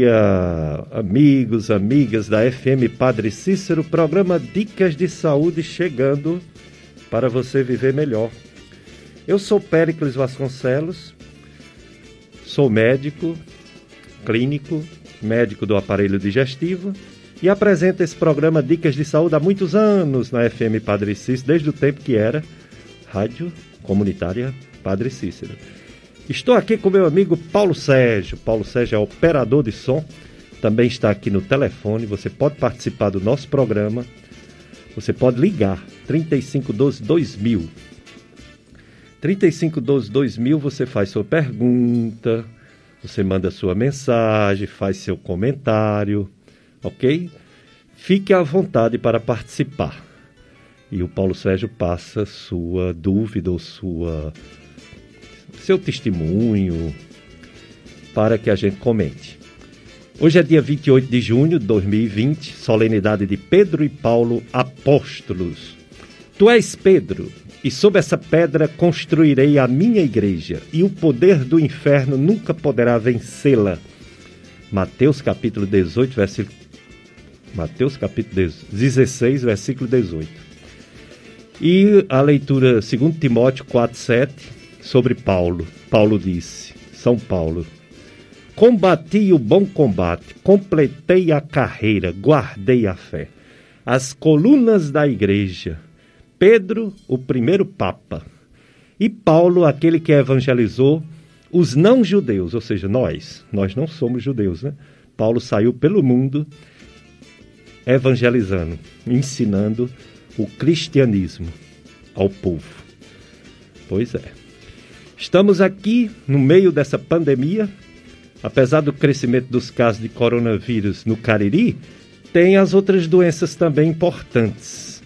Dia, amigos, amigas da FM Padre Cícero, programa Dicas de Saúde chegando para você viver melhor. Eu sou Péricles Vasconcelos, sou médico, clínico, médico do aparelho digestivo e apresento esse programa Dicas de Saúde há muitos anos na FM Padre Cícero, desde o tempo que era Rádio Comunitária Padre Cícero. Estou aqui com meu amigo Paulo Sérgio. Paulo Sérgio é operador de som, também está aqui no telefone. Você pode participar do nosso programa. Você pode ligar 3512 2000. 3512 2000 você faz sua pergunta, você manda sua mensagem, faz seu comentário, ok? Fique à vontade para participar. E o Paulo Sérgio passa sua dúvida ou sua seu testemunho para que a gente comente. Hoje é dia 28 de junho de 2020, solenidade de Pedro e Paulo Apóstolos. Tu és Pedro, e sob essa pedra construirei a minha igreja, e o poder do inferno nunca poderá vencê-la. Mateus capítulo 18, versículo Mateus capítulo 16, versículo 18. E a leitura 2 Timóteo 4, 7, sobre Paulo. Paulo disse: São Paulo. Combati o bom combate, completei a carreira, guardei a fé. As colunas da igreja. Pedro, o primeiro papa. E Paulo, aquele que evangelizou os não-judeus, ou seja, nós. Nós não somos judeus, né? Paulo saiu pelo mundo evangelizando, ensinando o cristianismo ao povo. Pois é. Estamos aqui no meio dessa pandemia, apesar do crescimento dos casos de coronavírus no Cariri, tem as outras doenças também importantes.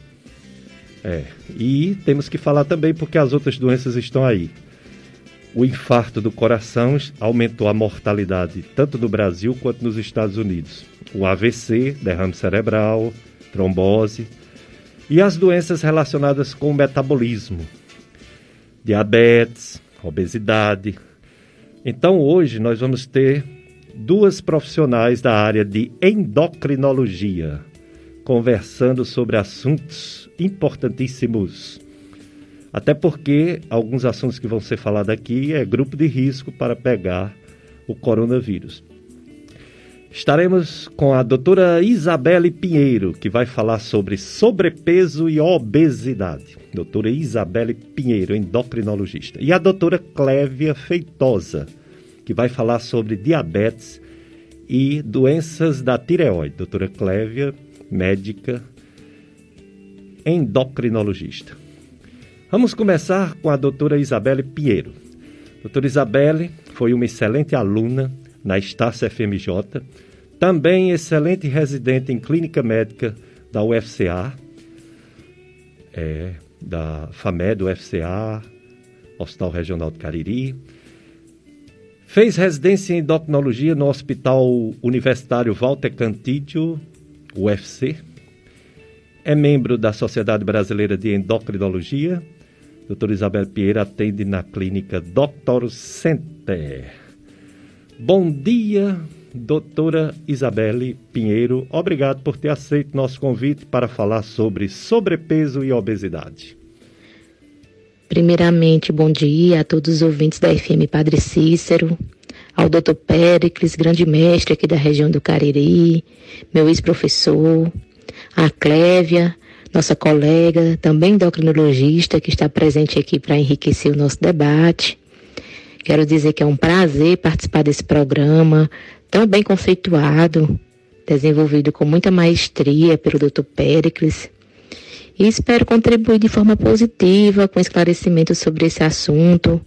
É, e temos que falar também porque as outras doenças estão aí. O infarto do coração aumentou a mortalidade tanto no Brasil quanto nos Estados Unidos. O AVC, derrame cerebral, trombose e as doenças relacionadas com o metabolismo, diabetes, obesidade. Então hoje nós vamos ter duas profissionais da área de endocrinologia conversando sobre assuntos importantíssimos. Até porque alguns assuntos que vão ser falados aqui é grupo de risco para pegar o coronavírus. Estaremos com a doutora Isabelle Pinheiro, que vai falar sobre sobrepeso e obesidade. Doutora Isabelle Pinheiro, endocrinologista. E a doutora Clévia Feitosa, que vai falar sobre diabetes e doenças da tireoide. Doutora Clévia, médica endocrinologista. Vamos começar com a doutora Isabelle Pinheiro. Doutora Isabelle foi uma excelente aluna na Estácio FMJ, também excelente residente em clínica médica da UFCA, é, da FAMED, UFCA, Hospital Regional de Cariri. Fez residência em endocrinologia no Hospital Universitário Walter Cantídio, UFC. É membro da Sociedade Brasileira de Endocrinologia. Doutora Isabel Pieira atende na clínica Dr. Center. Bom dia, doutora Isabelle Pinheiro. Obrigado por ter aceito nosso convite para falar sobre sobrepeso e obesidade. Primeiramente, bom dia a todos os ouvintes da FM Padre Cícero, ao doutor Péricles, grande mestre aqui da região do Cariri, meu ex-professor, a Clévia, nossa colega, também endocrinologista, que está presente aqui para enriquecer o nosso debate. Quero dizer que é um prazer participar desse programa tão bem conceituado, desenvolvido com muita maestria pelo Dr. Pericles. E espero contribuir de forma positiva com esclarecimento sobre esse assunto,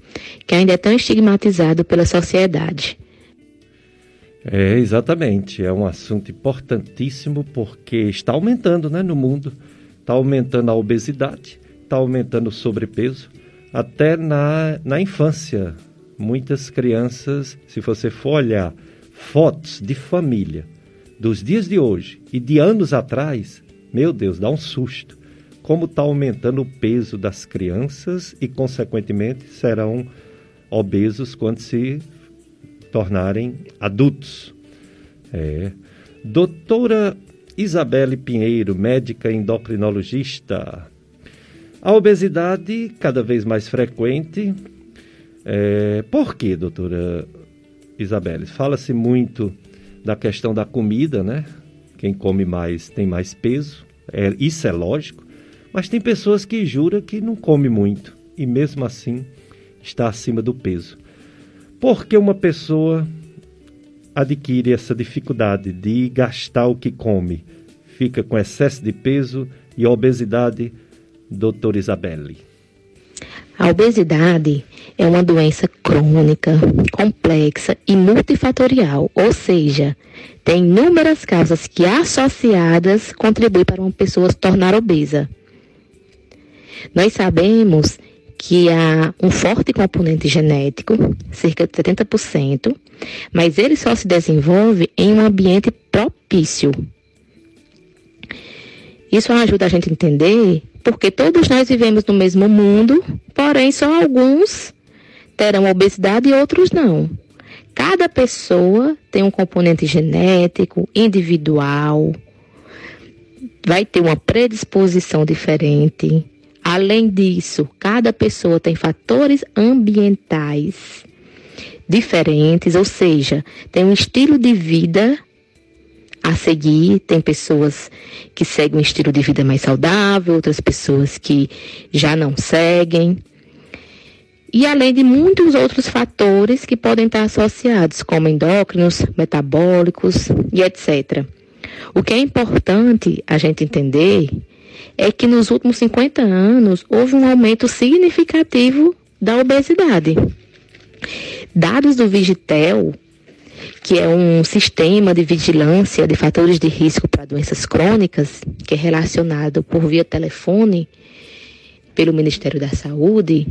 que ainda é tão estigmatizado pela sociedade. É, exatamente. É um assunto importantíssimo porque está aumentando né, no mundo. Está aumentando a obesidade, está aumentando o sobrepeso, até na, na infância muitas crianças, se você for olhar fotos de família dos dias de hoje e de anos atrás, meu Deus, dá um susto. Como está aumentando o peso das crianças e, consequentemente, serão obesos quando se tornarem adultos. É. Doutora Isabelle Pinheiro, médica endocrinologista. A obesidade cada vez mais frequente. É, por quê, doutora Isabelle? Fala-se muito da questão da comida, né? Quem come mais tem mais peso. É, isso é lógico. Mas tem pessoas que juram que não come muito e mesmo assim está acima do peso. Por que uma pessoa adquire essa dificuldade de gastar o que come, fica com excesso de peso e obesidade, doutor Isabelle? A obesidade é uma doença crônica, complexa e multifatorial, ou seja, tem inúmeras causas que associadas contribuem para uma pessoa se tornar obesa. Nós sabemos que há um forte componente genético, cerca de 70%, mas ele só se desenvolve em um ambiente propício. Isso ajuda a gente a entender porque todos nós vivemos no mesmo mundo, porém só alguns terão obesidade e outros não. Cada pessoa tem um componente genético, individual, vai ter uma predisposição diferente. Além disso, cada pessoa tem fatores ambientais diferentes, ou seja, tem um estilo de vida a seguir. Tem pessoas que seguem um estilo de vida mais saudável, outras pessoas que já não seguem. E além de muitos outros fatores que podem estar associados, como endócrinos, metabólicos e etc. O que é importante a gente entender é que nos últimos 50 anos houve um aumento significativo da obesidade. Dados do Vigitel, que é um sistema de vigilância de fatores de risco para doenças crônicas, que é relacionado por via telefone pelo Ministério da Saúde,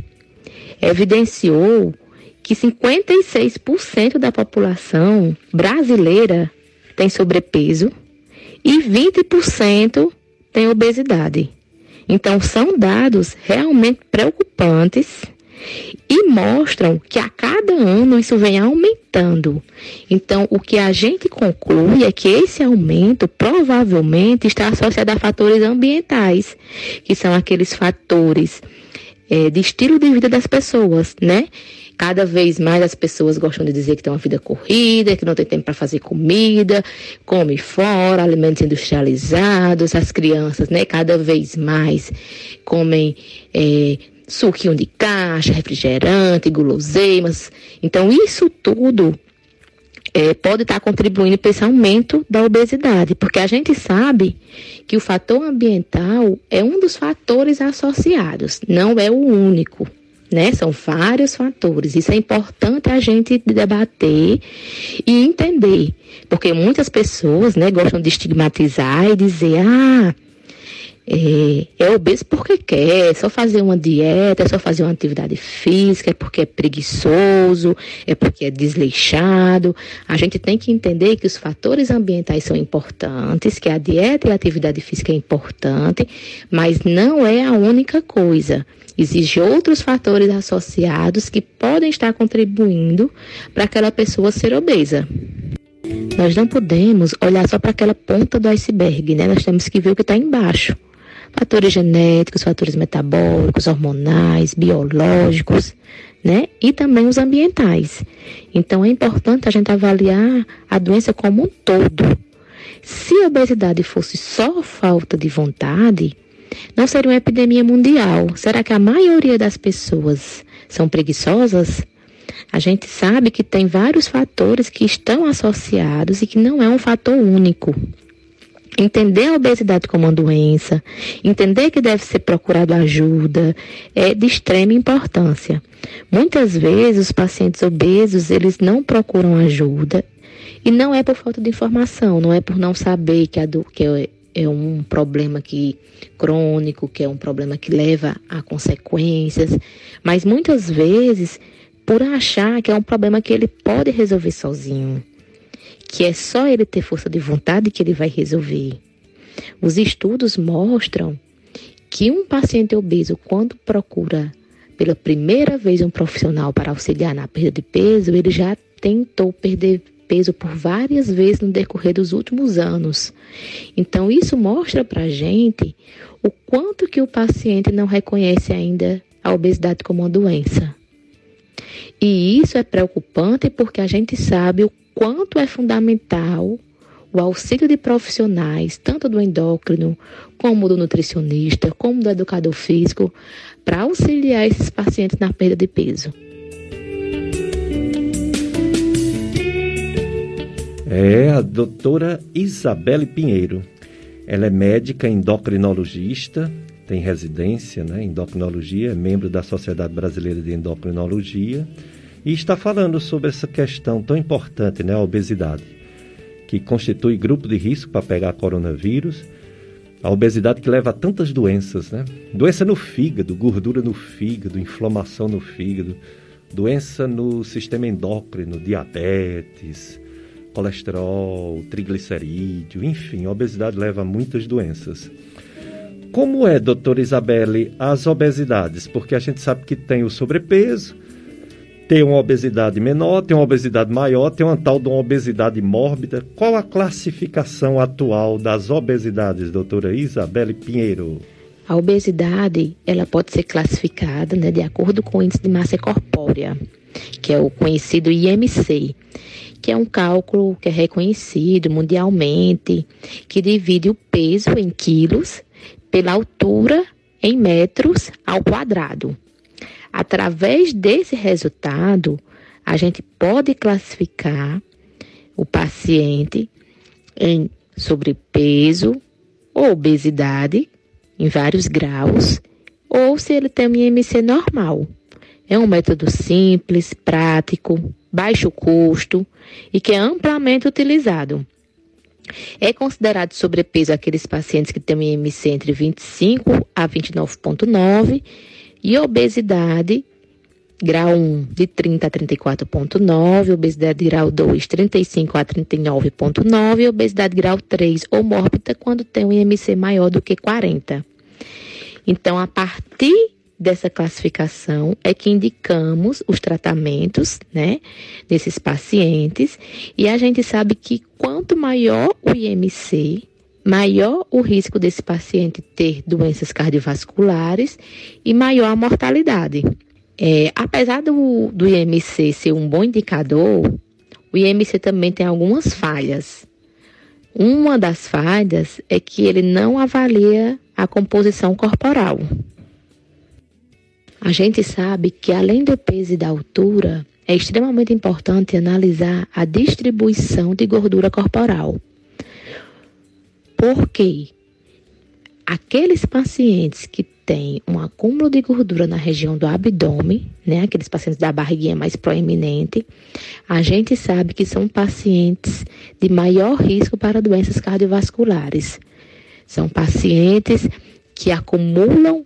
evidenciou que 56% da população brasileira tem sobrepeso e 20% tem obesidade. Então, são dados realmente preocupantes e mostram que a cada ano isso vem aumentando. Então, o que a gente conclui é que esse aumento provavelmente está associado a fatores ambientais, que são aqueles fatores é, de estilo de vida das pessoas, né? Cada vez mais as pessoas gostam de dizer que tem uma vida corrida, que não tem tempo para fazer comida, come fora, alimentos industrializados, as crianças, né? Cada vez mais comem é, suquinho de caixa, refrigerante, guloseimas. Então, isso tudo é, pode estar contribuindo para esse aumento da obesidade, porque a gente sabe que o fator ambiental é um dos fatores associados, não é o único né? São vários fatores. Isso é importante a gente debater e entender, porque muitas pessoas, né, gostam de estigmatizar e dizer, ah, é, é obeso porque quer, é só fazer uma dieta, é só fazer uma atividade física, é porque é preguiçoso, é porque é desleixado. A gente tem que entender que os fatores ambientais são importantes, que a dieta e a atividade física é importante, mas não é a única coisa. Existem outros fatores associados que podem estar contribuindo para aquela pessoa ser obesa. Nós não podemos olhar só para aquela ponta do iceberg, né? Nós temos que ver o que está embaixo. Fatores genéticos, fatores metabólicos, hormonais, biológicos, né? E também os ambientais. Então é importante a gente avaliar a doença como um todo. Se a obesidade fosse só falta de vontade, não seria uma epidemia mundial. Será que a maioria das pessoas são preguiçosas? A gente sabe que tem vários fatores que estão associados e que não é um fator único. Entender a obesidade como uma doença, entender que deve ser procurado ajuda, é de extrema importância. Muitas vezes os pacientes obesos, eles não procuram ajuda e não é por falta de informação, não é por não saber que, a do, que é é um problema que crônico, que é um problema que leva a consequências, mas muitas vezes por achar que é um problema que ele pode resolver sozinho, que é só ele ter força de vontade que ele vai resolver. Os estudos mostram que um paciente obeso, quando procura pela primeira vez um profissional para auxiliar na perda de peso, ele já tentou perder peso por várias vezes no decorrer dos últimos anos. Então, isso mostra para gente o quanto que o paciente não reconhece ainda a obesidade como uma doença. E isso é preocupante porque a gente sabe o quanto é fundamental o auxílio de profissionais, tanto do endócrino, como do nutricionista, como do educador físico, para auxiliar esses pacientes na perda de peso. É a doutora Isabelle Pinheiro. Ela é médica endocrinologista, tem residência né, em endocrinologia, é membro da Sociedade Brasileira de Endocrinologia e está falando sobre essa questão tão importante, né, a obesidade, que constitui grupo de risco para pegar coronavírus, a obesidade que leva a tantas doenças, né? Doença no fígado, gordura no fígado, inflamação no fígado, doença no sistema endócrino, diabetes, colesterol, triglicerídeo, enfim, a obesidade leva a muitas doenças. Como é, doutora Isabelle, as obesidades? Porque a gente sabe que tem o sobrepeso, tem uma obesidade menor, tem uma obesidade maior, tem uma tal de uma obesidade mórbida. Qual a classificação atual das obesidades, doutora Isabelle Pinheiro? A obesidade, ela pode ser classificada né, de acordo com o índice de massa corpórea, que é o conhecido IMC, que é um cálculo que é reconhecido mundialmente, que divide o peso em quilos pela altura em metros ao quadrado. Através desse resultado, a gente pode classificar o paciente em sobrepeso ou obesidade em vários graus, ou se ele tem um IMC normal. É um método simples, prático, baixo custo e que é amplamente utilizado. É considerado sobrepeso aqueles pacientes que têm um IMC entre 25 a 29,9 e obesidade grau 1 de 30 a 34,9, obesidade grau 2 35 a 39,9 e obesidade grau 3 ou mórbida quando tem um IMC maior do que 40. Então, a partir dessa classificação é que indicamos os tratamentos, né, desses pacientes, e a gente sabe que quanto maior o IMC, maior o risco desse paciente ter doenças cardiovasculares e maior a mortalidade. É, apesar do, do IMC ser um bom indicador, o IMC também tem algumas falhas. Uma das falhas é que ele não avalia a composição corporal. A gente sabe que além do peso e da altura, é extremamente importante analisar a distribuição de gordura corporal. Por quê? Aqueles pacientes que têm um acúmulo de gordura na região do abdômen, né, aqueles pacientes da barriguinha mais proeminente, a gente sabe que são pacientes de maior risco para doenças cardiovasculares. São pacientes que acumulam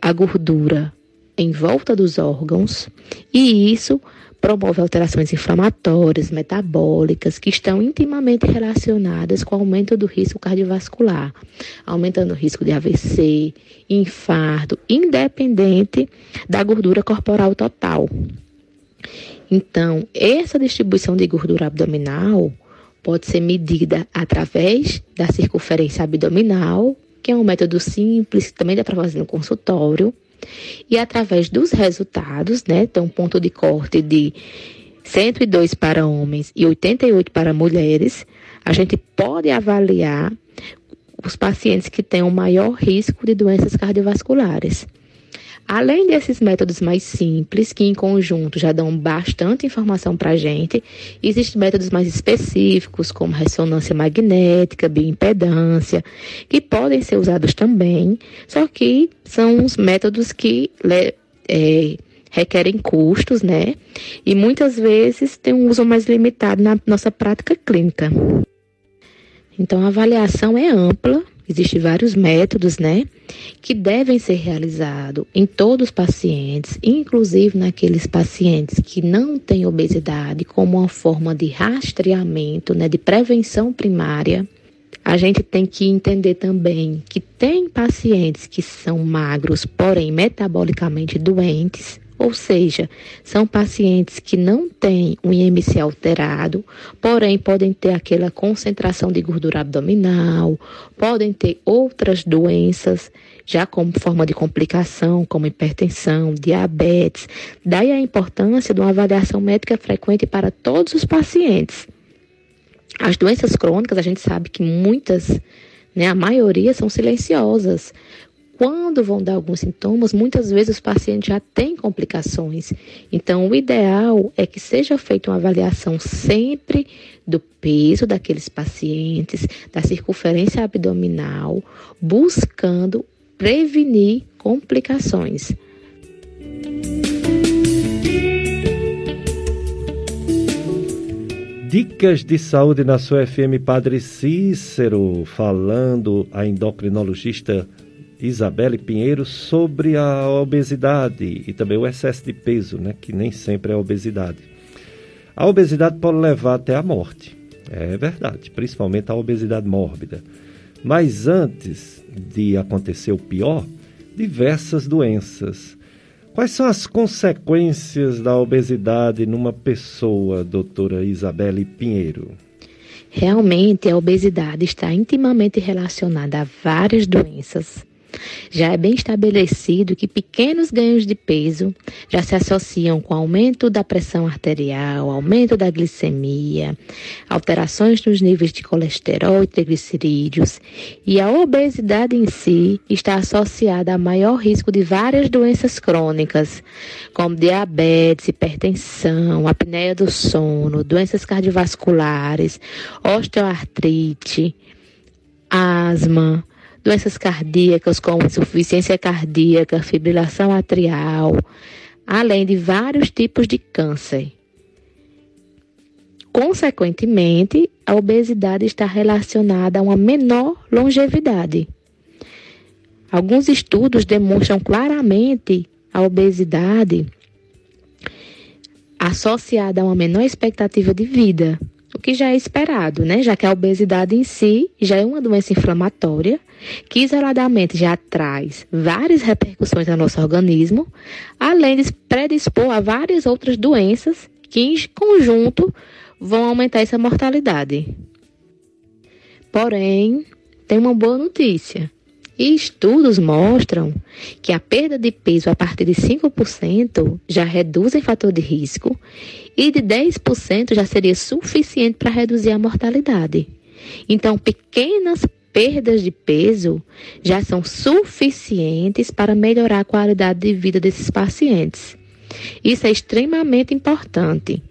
a gordura em volta dos órgãos e isso promove alterações inflamatórias, metabólicas, que estão intimamente relacionadas com o aumento do risco cardiovascular, aumentando o risco de AVC, infarto, independente da gordura corporal total. Então, essa distribuição de gordura abdominal pode ser medida através da circunferência abdominal, que é um método simples, que também dá para fazer no consultório, e através dos resultados, né, tem um ponto de corte de 102 para homens e 88 para mulheres, a gente pode avaliar os pacientes que têm o maior risco de doenças cardiovasculares. Além desses métodos mais simples, que em conjunto já dão bastante informação para a gente, existem métodos mais específicos, como ressonância magnética, bioimpedância, que podem ser usados também, só que são os métodos que é, requerem custos, né? E muitas vezes têm um uso mais limitado na nossa prática clínica. Então, a avaliação é ampla Existem vários métodos, né, que devem ser realizados em todos os pacientes, inclusive naqueles pacientes que não têm obesidade, como uma forma de rastreamento, né, de prevenção primária. A gente tem que entender também que tem pacientes que são magros, porém metabolicamente doentes, Ou seja, são pacientes que não têm um IMC alterado, porém podem ter aquela concentração de gordura abdominal, podem ter outras doenças, já como forma de complicação, como hipertensão, diabetes. Daí a importância de uma avaliação médica frequente para todos os pacientes. As doenças crônicas, a gente sabe que muitas, né, a maioria são silenciosas, quando vão dar alguns sintomas, muitas vezes os pacientes já têm complicações. Então, o ideal é que seja feita uma avaliação sempre do peso daqueles pacientes, da circunferência abdominal, buscando prevenir complicações. Dicas de saúde na sua FM Padre Cícero, falando a endocrinologista Isabelle Pinheiro sobre a obesidade e também o excesso de peso, né, que nem sempre é obesidade. A obesidade pode levar até a morte, é verdade, principalmente a obesidade mórbida. Mas antes de acontecer o pior, diversas doenças. Quais são as consequências da obesidade numa pessoa, doutora Isabelle Pinheiro? Realmente, a obesidade está intimamente relacionada a várias doenças, já é bem estabelecido que pequenos ganhos de peso já se associam com aumento da pressão arterial, aumento da glicemia, alterações nos níveis de colesterol e triglicerídeos, e a obesidade em si está associada a maior risco de várias doenças crônicas, como diabetes, hipertensão, apneia do sono, doenças cardiovasculares, osteoartrite, asma, doenças cardíacas como insuficiência cardíaca, fibrilação atrial, além de vários tipos de câncer. Consequentemente, a obesidade está relacionada a uma menor longevidade. Alguns estudos demonstram claramente a obesidade associada a uma menor expectativa de vida, o que já é esperado, né? Já que a obesidade em si já é uma doença inflamatória, que isoladamente já traz várias repercussões ao nosso organismo, além de predispor a várias outras doenças que, em conjunto, vão aumentar essa mortalidade. Porém, tem uma boa notícia. E estudos mostram que a perda de peso a partir de 5% já reduz o fator de risco e de 10% já seria suficiente para reduzir a mortalidade. Então, pequenas perdas de peso já são suficientes para melhorar a qualidade de vida desses pacientes. Isso é extremamente importante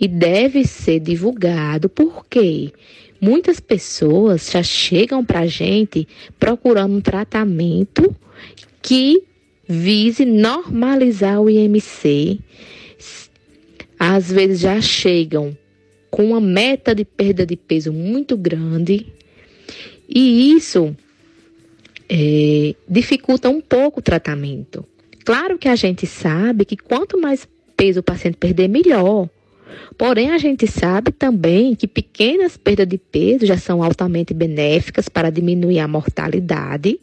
e deve ser divulgado porque muitas pessoas já chegam para a gente procurando um tratamento que vise normalizar o IMC às vezes já chegam com uma meta de perda de peso muito grande e isso é, dificulta um pouco o tratamento. Claro que a gente sabe que quanto mais peso o paciente perder, melhor. Porém, a gente sabe também que pequenas perdas de peso já são altamente benéficas para diminuir a mortalidade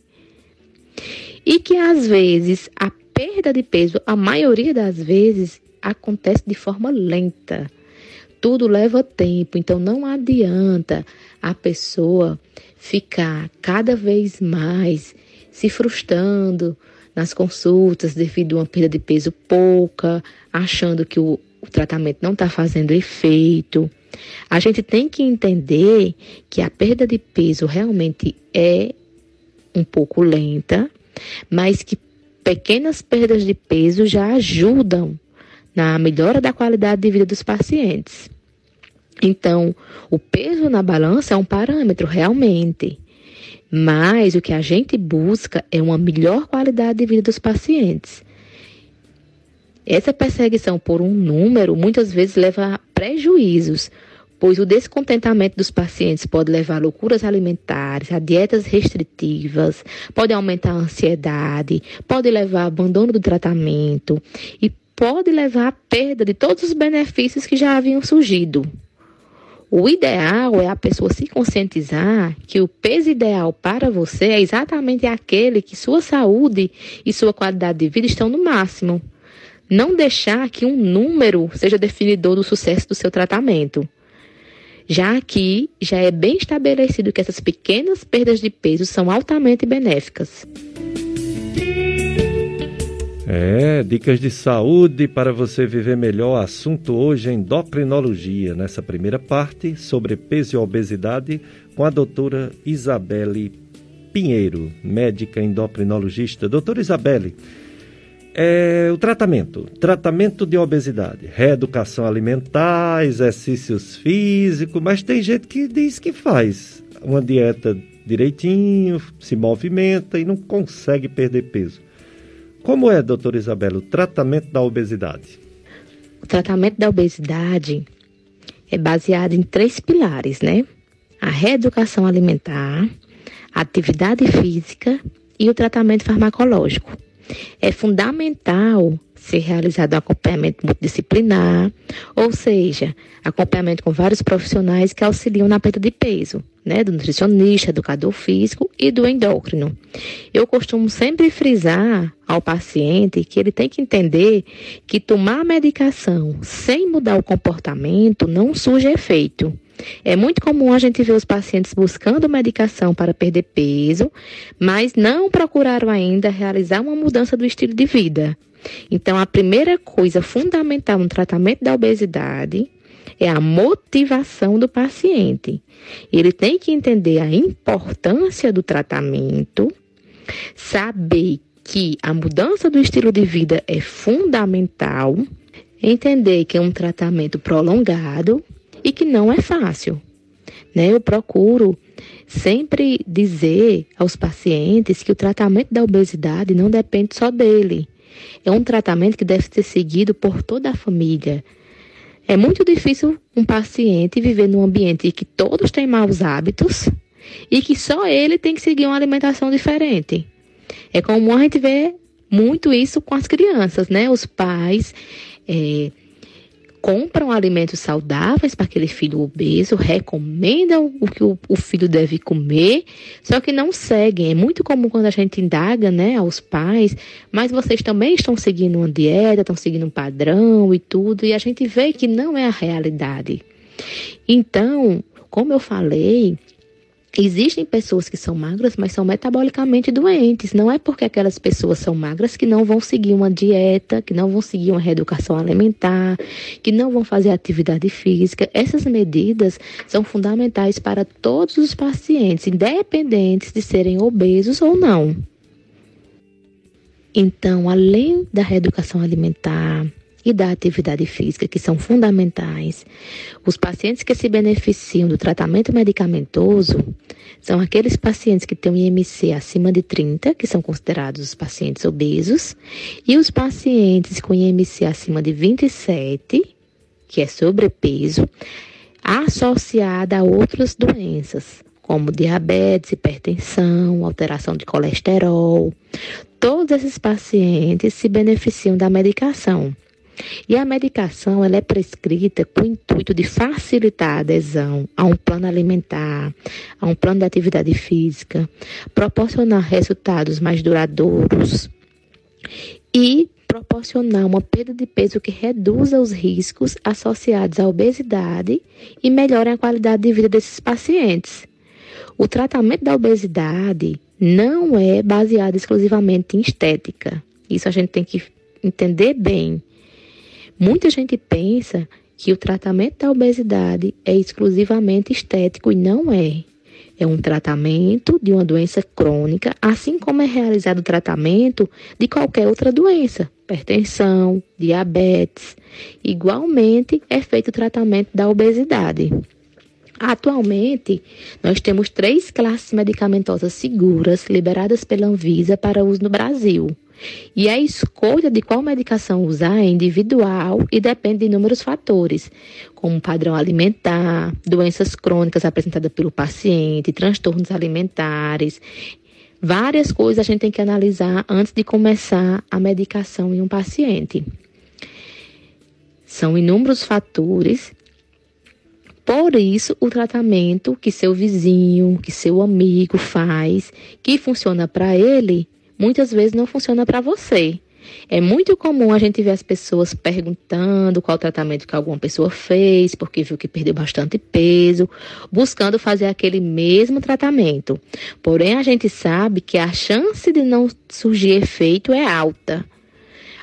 e que às vezes a perda de peso, a maioria das vezes, acontece de forma lenta. Tudo leva tempo, então não adianta a pessoa ficar cada vez mais se frustrando nas consultas devido a uma perda de peso pouca, achando que o, o tratamento não está fazendo efeito. A gente tem que entender que a perda de peso realmente é um pouco lenta, mas que pequenas perdas de peso já ajudam na melhora da qualidade de vida dos pacientes. Então, o peso na balança é um parâmetro realmente, mas o que a gente busca é uma melhor qualidade de vida dos pacientes. Essa perseguição por um número muitas vezes leva a prejuízos, pois o descontentamento dos pacientes pode levar a loucuras alimentares, a dietas restritivas, pode aumentar a ansiedade, pode levar ao abandono do tratamento e pode levar à perda de todos os benefícios que já haviam surgido. O ideal é a pessoa se conscientizar que o peso ideal para você é exatamente aquele que sua saúde e sua qualidade de vida estão no máximo. Não deixar que um número seja definidor do sucesso do seu tratamento. Já aqui, já é bem estabelecido que essas pequenas perdas de peso são altamente benéficas. É, dicas de saúde para você viver melhor. Assunto hoje endocrinologia, nessa primeira parte, sobre peso e obesidade, com a doutora Isabelle Pinheiro, médica endocrinologista. Doutora Isabelle, é, o tratamento, tratamento de obesidade, reeducação alimentar, exercícios físicos, mas tem gente que diz que faz uma dieta direitinho, se movimenta e não consegue perder peso. Como é, doutora Isabela, o tratamento da obesidade? O tratamento da obesidade é baseado em três pilares, né? A reeducação alimentar, a atividade física e o tratamento farmacológico. É fundamental ser realizado um acompanhamento multidisciplinar, ou seja, acompanhamento com vários profissionais que auxiliam na perda de peso, né, do nutricionista, educador físico e do endócrino. Eu costumo sempre frisar ao paciente que ele tem que entender que tomar medicação sem mudar o comportamento não surge efeito. É muito comum a gente ver os pacientes buscando medicação para perder peso, mas não procuraram ainda realizar uma mudança do estilo de vida. Então, a primeira coisa fundamental no tratamento da obesidade é a motivação do paciente. Ele tem que entender a importância do tratamento, saber que a mudança do estilo de vida é fundamental, entender que é um tratamento prolongado e que não é fácil. Né? Eu procuro sempre dizer aos pacientes que o tratamento da obesidade não depende só dele. É um tratamento que deve ser seguido por toda a família. É muito difícil um paciente viver num ambiente em que todos têm maus hábitos e que só ele tem que seguir uma alimentação diferente. É comum a gente ver muito isso com as crianças, né? Os pais é, compram alimentos saudáveis para aquele filho obeso, recomendam o que o, filho deve comer, só que não seguem. É muito comum quando a gente indaga, né, aos pais, mas vocês também estão seguindo uma dieta, estão seguindo um padrão e tudo, e a gente vê que não é a realidade. Então, como eu falei, Existem pessoas que são magras, mas são metabolicamente doentes. Não é porque aquelas pessoas são magras que não vão seguir uma dieta, que não vão seguir uma reeducação alimentar, que não vão fazer atividade física. Essas medidas são fundamentais para todos os pacientes, independentes de serem obesos ou não. Então, além da reeducação alimentar, e da atividade física, que são fundamentais. Os pacientes que se beneficiam do tratamento medicamentoso são aqueles pacientes que têm um IMC acima de 30, que são considerados os pacientes obesos, e os pacientes com IMC acima de 27, que é sobrepeso, associada a outras doenças, como diabetes, hipertensão, alteração de colesterol. Todos esses pacientes se beneficiam da medicação. E a medicação ela é prescrita com o intuito de facilitar a adesão a um plano alimentar, a um plano de atividade física, proporcionar resultados mais duradouros e proporcionar uma perda de peso que reduza os riscos associados à obesidade e melhore a qualidade de vida desses pacientes. O tratamento da obesidade não é baseado exclusivamente em estética. Isso a gente tem que entender bem. Muita gente pensa que o tratamento da obesidade é exclusivamente estético e não é. É um tratamento de uma doença crônica, assim como é realizado o tratamento de qualquer outra doença, hipertensão, diabetes. Igualmente é feito o tratamento da obesidade. Atualmente, nós temos três classes medicamentosas seguras liberadas pela Anvisa para uso no Brasil. E a escolha de qual medicação usar é individual e depende de inúmeros fatores, como padrão alimentar, doenças crônicas apresentadas pelo paciente, transtornos alimentares. Várias coisas a gente tem que analisar antes de começar a medicação em um paciente. São inúmeros fatores por isso, o tratamento que seu vizinho, que seu amigo faz, que funciona para ele, muitas vezes não funciona para você. É muito comum a gente ver as pessoas perguntando qual tratamento que alguma pessoa fez, porque viu que perdeu bastante peso, buscando fazer aquele mesmo tratamento. Porém, a gente sabe que a chance de não surgir efeito é alta.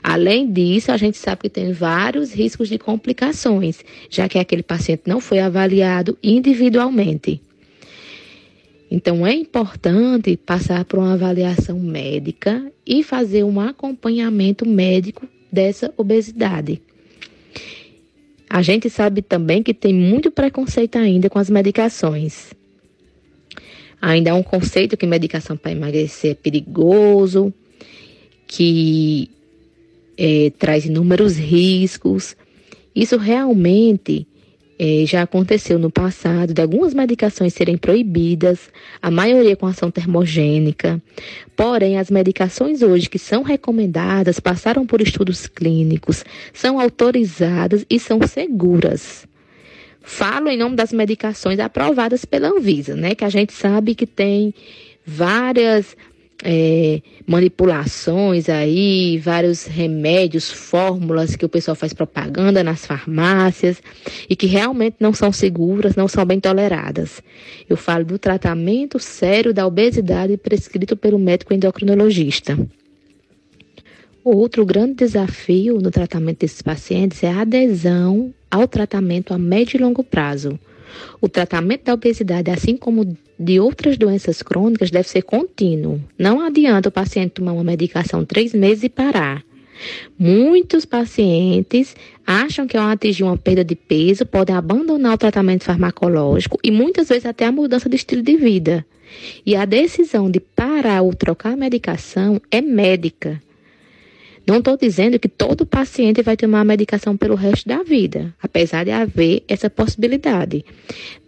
Além disso, a gente sabe que tem vários riscos de complicações, já que aquele paciente não foi avaliado individualmente. Então, é importante passar por uma avaliação médica e fazer um acompanhamento médico dessa obesidade. A gente sabe também que tem muito preconceito ainda com as medicações. Ainda há um conceito que medicação para emagrecer é perigoso, que é, traz inúmeros riscos. Isso realmente é, já aconteceu no passado de algumas medicações serem proibidas, a maioria com ação termogênica. Porém, as medicações hoje que são recomendadas passaram por estudos clínicos, são autorizadas e são seguras. Falo em nome das medicações aprovadas pela Anvisa, né? Que a gente sabe que tem várias é, manipulações aí, vários remédios, fórmulas que o pessoal faz propaganda nas farmácias e que realmente não são seguras, não são bem toleradas. Eu falo do tratamento sério da obesidade prescrito pelo médico endocrinologista. Outro grande desafio no tratamento desses pacientes é a adesão ao tratamento a médio e longo prazo. O tratamento da obesidade, assim como de outras doenças crônicas, deve ser contínuo. Não adianta o paciente tomar uma medicação três meses e parar. Muitos pacientes acham que ao atingir uma perda de peso podem abandonar o tratamento farmacológico e muitas vezes até a mudança de estilo de vida. E a decisão de parar ou trocar a medicação é médica. Não estou dizendo que todo paciente vai tomar a medicação pelo resto da vida, apesar de haver essa possibilidade.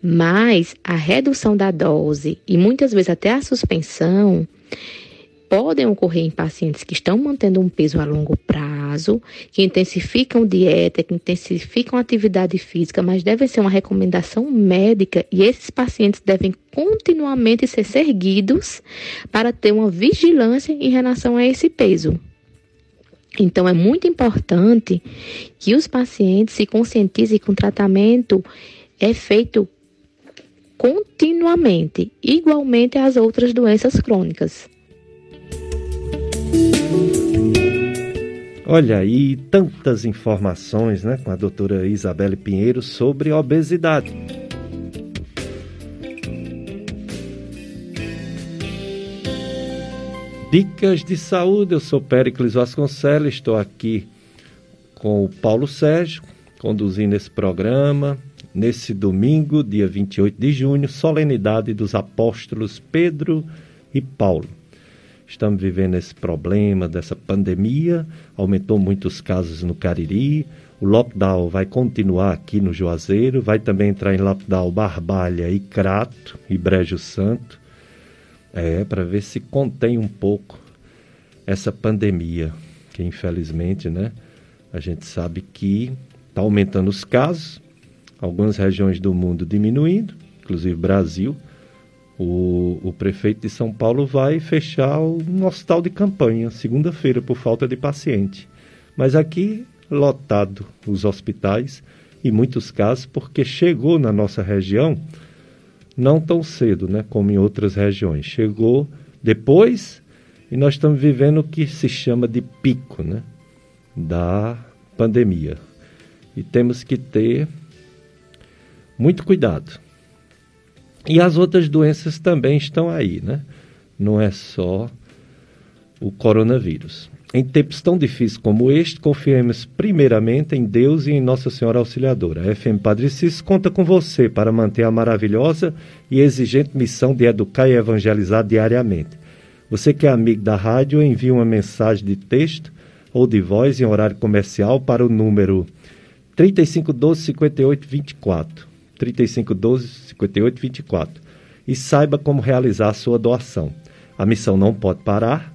Mas a redução da dose e muitas vezes até a suspensão podem ocorrer em pacientes que estão mantendo um peso a longo prazo, que intensificam dieta, que intensificam atividade física, mas deve ser uma recomendação médica e esses pacientes devem continuamente ser seguidos para ter uma vigilância em relação a esse peso. Então, é muito importante que os pacientes se conscientizem que o tratamento é feito continuamente, igualmente às outras doenças crônicas. Olha aí, tantas informações né, com a doutora Isabelle Pinheiro sobre obesidade. Dicas de saúde, eu sou Péricles Vasconcelos, estou aqui com o Paulo Sérgio, conduzindo esse programa nesse domingo, dia 28 de junho, solenidade dos apóstolos Pedro e Paulo. Estamos vivendo esse problema dessa pandemia, aumentou muitos casos no Cariri, o lockdown vai continuar aqui no Juazeiro, vai também entrar em lockdown Barbalha e Crato e Brejo Santo. É, para ver se contém um pouco essa pandemia, que infelizmente, né, a gente sabe que está aumentando os casos, algumas regiões do mundo diminuindo, inclusive Brasil. O, o prefeito de São Paulo vai fechar um hospital de campanha segunda-feira por falta de paciente. Mas aqui, lotado os hospitais, e muitos casos, porque chegou na nossa região não tão cedo, né, como em outras regiões. Chegou depois e nós estamos vivendo o que se chama de pico, né, da pandemia. E temos que ter muito cuidado. E as outras doenças também estão aí, né? Não é só o coronavírus. Em tempos tão difíceis como este, confiemos primeiramente em Deus e em Nossa Senhora Auxiliadora. A FM Padre Cis conta com você para manter a maravilhosa e exigente missão de educar e evangelizar diariamente. Você que é amigo da rádio, envie uma mensagem de texto ou de voz em horário comercial para o número 3512 5824. 3512 5824. E saiba como realizar a sua doação. A missão não pode parar,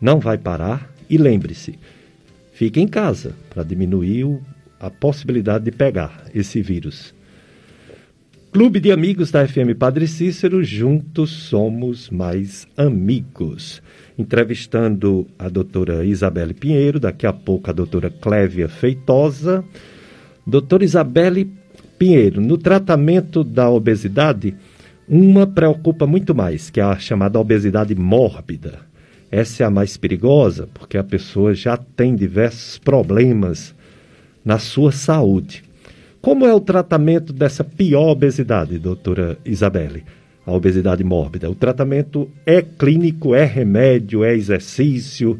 não vai parar e lembre-se, fique em casa para diminuir o, a possibilidade de pegar esse vírus. Clube de Amigos da FM Padre Cícero, juntos somos mais amigos. Entrevistando a doutora Isabelle Pinheiro, daqui a pouco a doutora Clévia Feitosa. Doutora Isabelle Pinheiro, no tratamento da obesidade, uma preocupa muito mais, que é a chamada obesidade mórbida. Essa é a mais perigosa, porque a pessoa já tem diversos problemas na sua saúde. Como é o tratamento dessa pior obesidade, doutora Isabelle? A obesidade mórbida. O tratamento é clínico, é remédio, é exercício,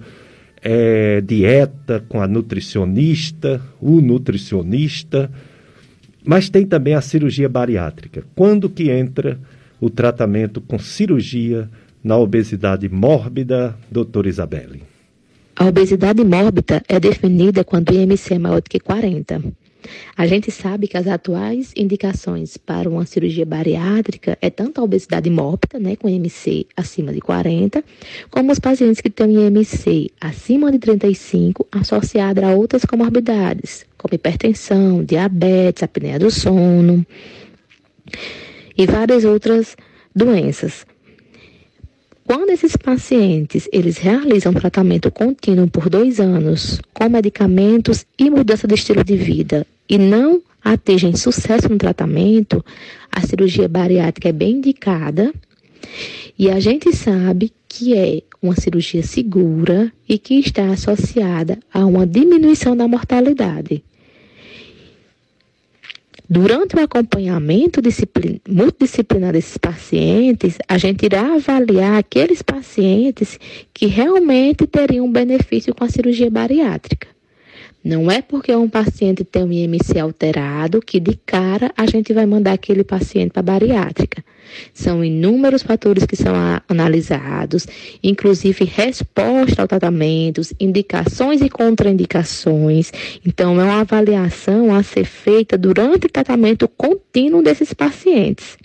é dieta com a nutricionista, o nutricionista, mas tem também a cirurgia bariátrica. Quando que entra o tratamento com cirurgia na obesidade mórbida, doutora Isabelle? A obesidade mórbida é definida quando o IMC é maior do que 40. A gente sabe que as atuais indicações para uma cirurgia bariátrica é tanto a obesidade mórbida, né, com IMC acima de 40, como os pacientes que têm IMC acima de 35 associada a outras comorbidades, como hipertensão, diabetes, apneia do sono e várias outras doenças. Quando esses pacientes eles realizam tratamento contínuo por dois anos com medicamentos e mudança de estilo de vida e não atingem sucesso no tratamento, a cirurgia bariátrica é bem indicada e a gente sabe que é uma cirurgia segura e que está associada a uma diminuição da mortalidade. Durante o acompanhamento multidisciplinar desses pacientes, a gente irá avaliar aqueles pacientes que realmente teriam um benefício com a cirurgia bariátrica. Não é porque um paciente tem um IMC alterado que de cara a gente vai mandar aquele paciente para bariátrica. São inúmeros fatores que são analisados, inclusive resposta ao tratamento, indicações e contraindicações. Então, é uma avaliação a ser feita durante o tratamento contínuo desses pacientes.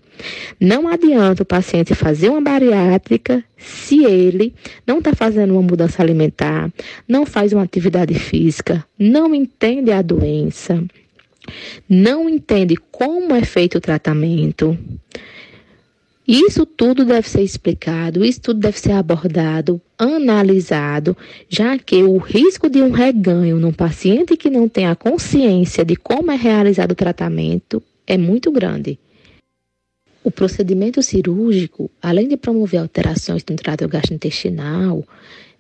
Não adianta o paciente fazer uma bariátrica se ele não está fazendo uma mudança alimentar, não faz uma atividade física, não entende a doença, não entende como é feito o tratamento. Isso tudo deve ser explicado, isso tudo deve ser abordado, analisado, já que o risco de um reganho num paciente que não tem a consciência de como é realizado o tratamento é muito grande. O procedimento cirúrgico, além de promover alterações no trato gastrointestinal,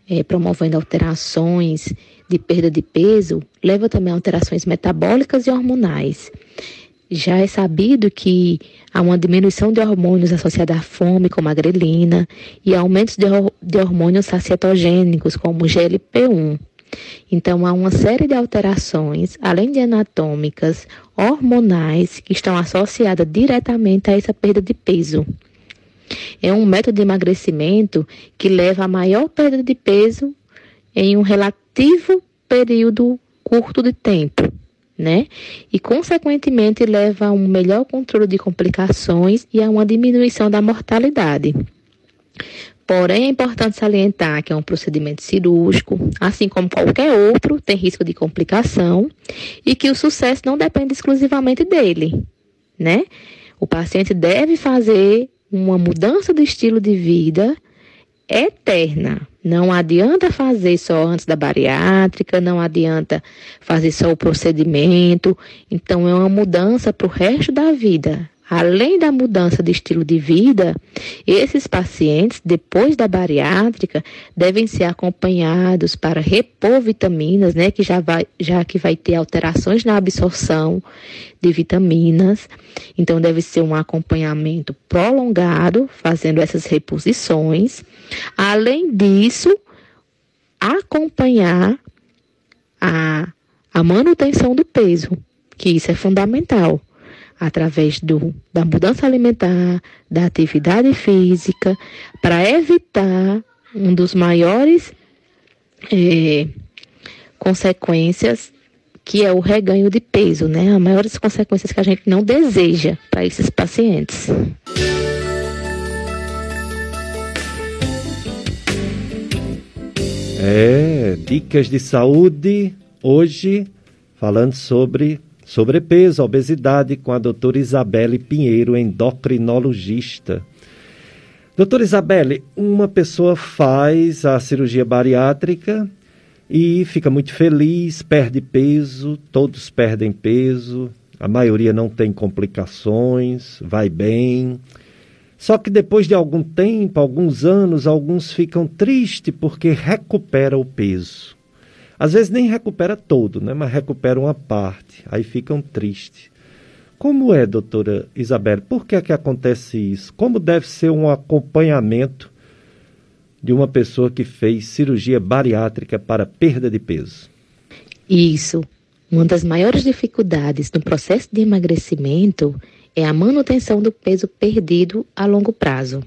é, promovendo alterações de perda de peso, leva também a alterações metabólicas e hormonais. Já é sabido que há uma diminuição de hormônios associada à fome, como a grelina, e aumentos de, hormônios sacietogênicos, como o GLP-1. Então, há uma série de alterações, além de anatômicas, hormonais, que estão associadas diretamente a essa perda de peso. É um método de emagrecimento que leva a maior perda de peso em um relativo período curto de tempo, né? E, consequentemente, leva a um melhor controle de complicações e a uma diminuição da mortalidade. Porém, é importante salientar que é um procedimento cirúrgico, assim como qualquer outro, tem risco de complicação e que o sucesso não depende exclusivamente dele, né? O paciente deve fazer uma mudança de estilo de vida eterna. Não adianta fazer só antes da bariátrica, não adianta fazer só o procedimento. Então, é uma mudança para o resto da vida. Além da mudança de estilo de vida, esses pacientes, depois da bariátrica, devem ser acompanhados para repor vitaminas, né, que já, vai, já que vai ter alterações na absorção de vitaminas. Então, deve ser um acompanhamento prolongado, fazendo essas reposições. Além disso, acompanhar a, a manutenção do peso, que isso é fundamental através do, da mudança alimentar, da atividade física, para evitar um dos maiores é, consequências que é o reganho de peso, né? As maiores consequências que a gente não deseja para esses pacientes. É, dicas de saúde hoje falando sobre sobrepeso, obesidade, com a doutora Isabelle Pinheiro, endocrinologista. Doutora Isabelle, uma pessoa faz a cirurgia bariátrica e fica muito feliz, perde peso, todos perdem peso, a maioria não tem complicações, vai bem. Só que depois de algum tempo, alguns anos, alguns ficam tristes porque recupera o peso. Às vezes nem recupera todo, né? mas recupera uma parte, aí ficam tristes. Como é, doutora Isabel? Por que é que acontece isso? Como deve ser um acompanhamento de uma pessoa que fez cirurgia bariátrica para perda de peso? Isso. Uma das maiores dificuldades no processo de emagrecimento é a manutenção do peso perdido a longo prazo.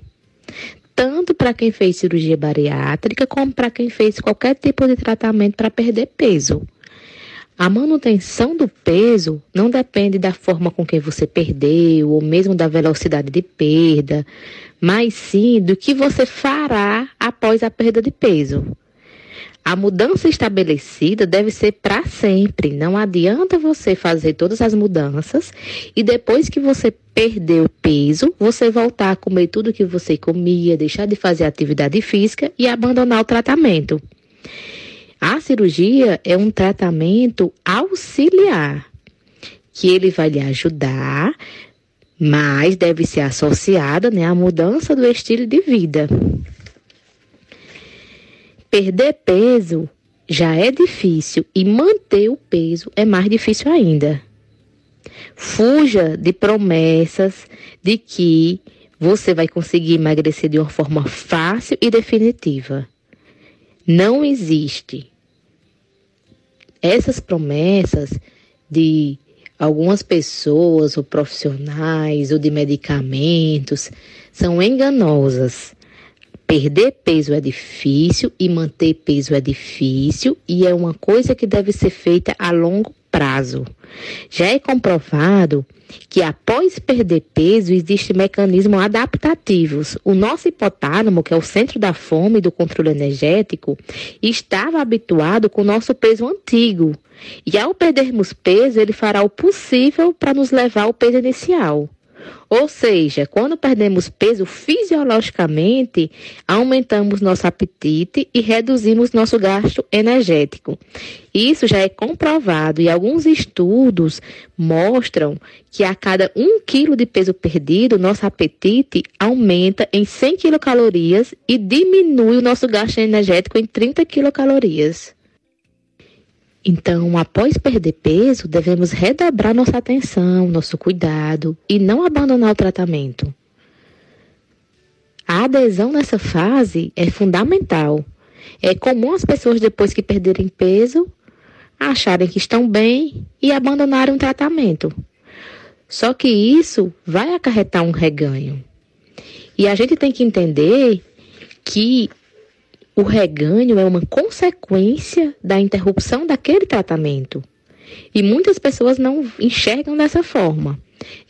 Tanto para quem fez cirurgia bariátrica, como para quem fez qualquer tipo de tratamento para perder peso. A manutenção do peso não depende da forma com que você perdeu, ou mesmo da velocidade de perda, mas sim do que você fará após a perda de peso. A mudança estabelecida deve ser para sempre. Não adianta você fazer todas as mudanças e depois que você perdeu peso, você voltar a comer tudo que você comia, deixar de fazer atividade física e abandonar o tratamento. A cirurgia é um tratamento auxiliar, que ele vai lhe ajudar, mas deve ser associada né, à mudança do estilo de vida. Perder peso já é difícil e manter o peso é mais difícil ainda. Fuja de promessas de que você vai conseguir emagrecer de uma forma fácil e definitiva. Não existe. Essas promessas de algumas pessoas ou profissionais ou de medicamentos são enganosas. Perder peso é difícil e manter peso é difícil e é uma coisa que deve ser feita a longo prazo. Já é comprovado que após perder peso existem mecanismos adaptativos. O nosso hipotálamo, que é o centro da fome e do controle energético, estava habituado com o nosso peso antigo. E ao perdermos peso, ele fará o possível para nos levar ao peso inicial. Ou seja, quando perdemos peso fisiologicamente, aumentamos nosso apetite e reduzimos nosso gasto energético. Isso já é comprovado e alguns estudos mostram que a cada 1 quilo de peso perdido, nosso apetite aumenta em 100 quilocalorias e diminui o nosso gasto energético em 30 quilocalorias. Então, após perder peso, devemos redobrar nossa atenção, nosso cuidado e não abandonar o tratamento. A adesão nessa fase é fundamental. É comum as pessoas, depois que perderem peso, acharem que estão bem e abandonarem o tratamento. Só que isso vai acarretar um reganho. E a gente tem que entender que o reganho é uma consequência da interrupção daquele tratamento. E muitas pessoas não enxergam dessa forma.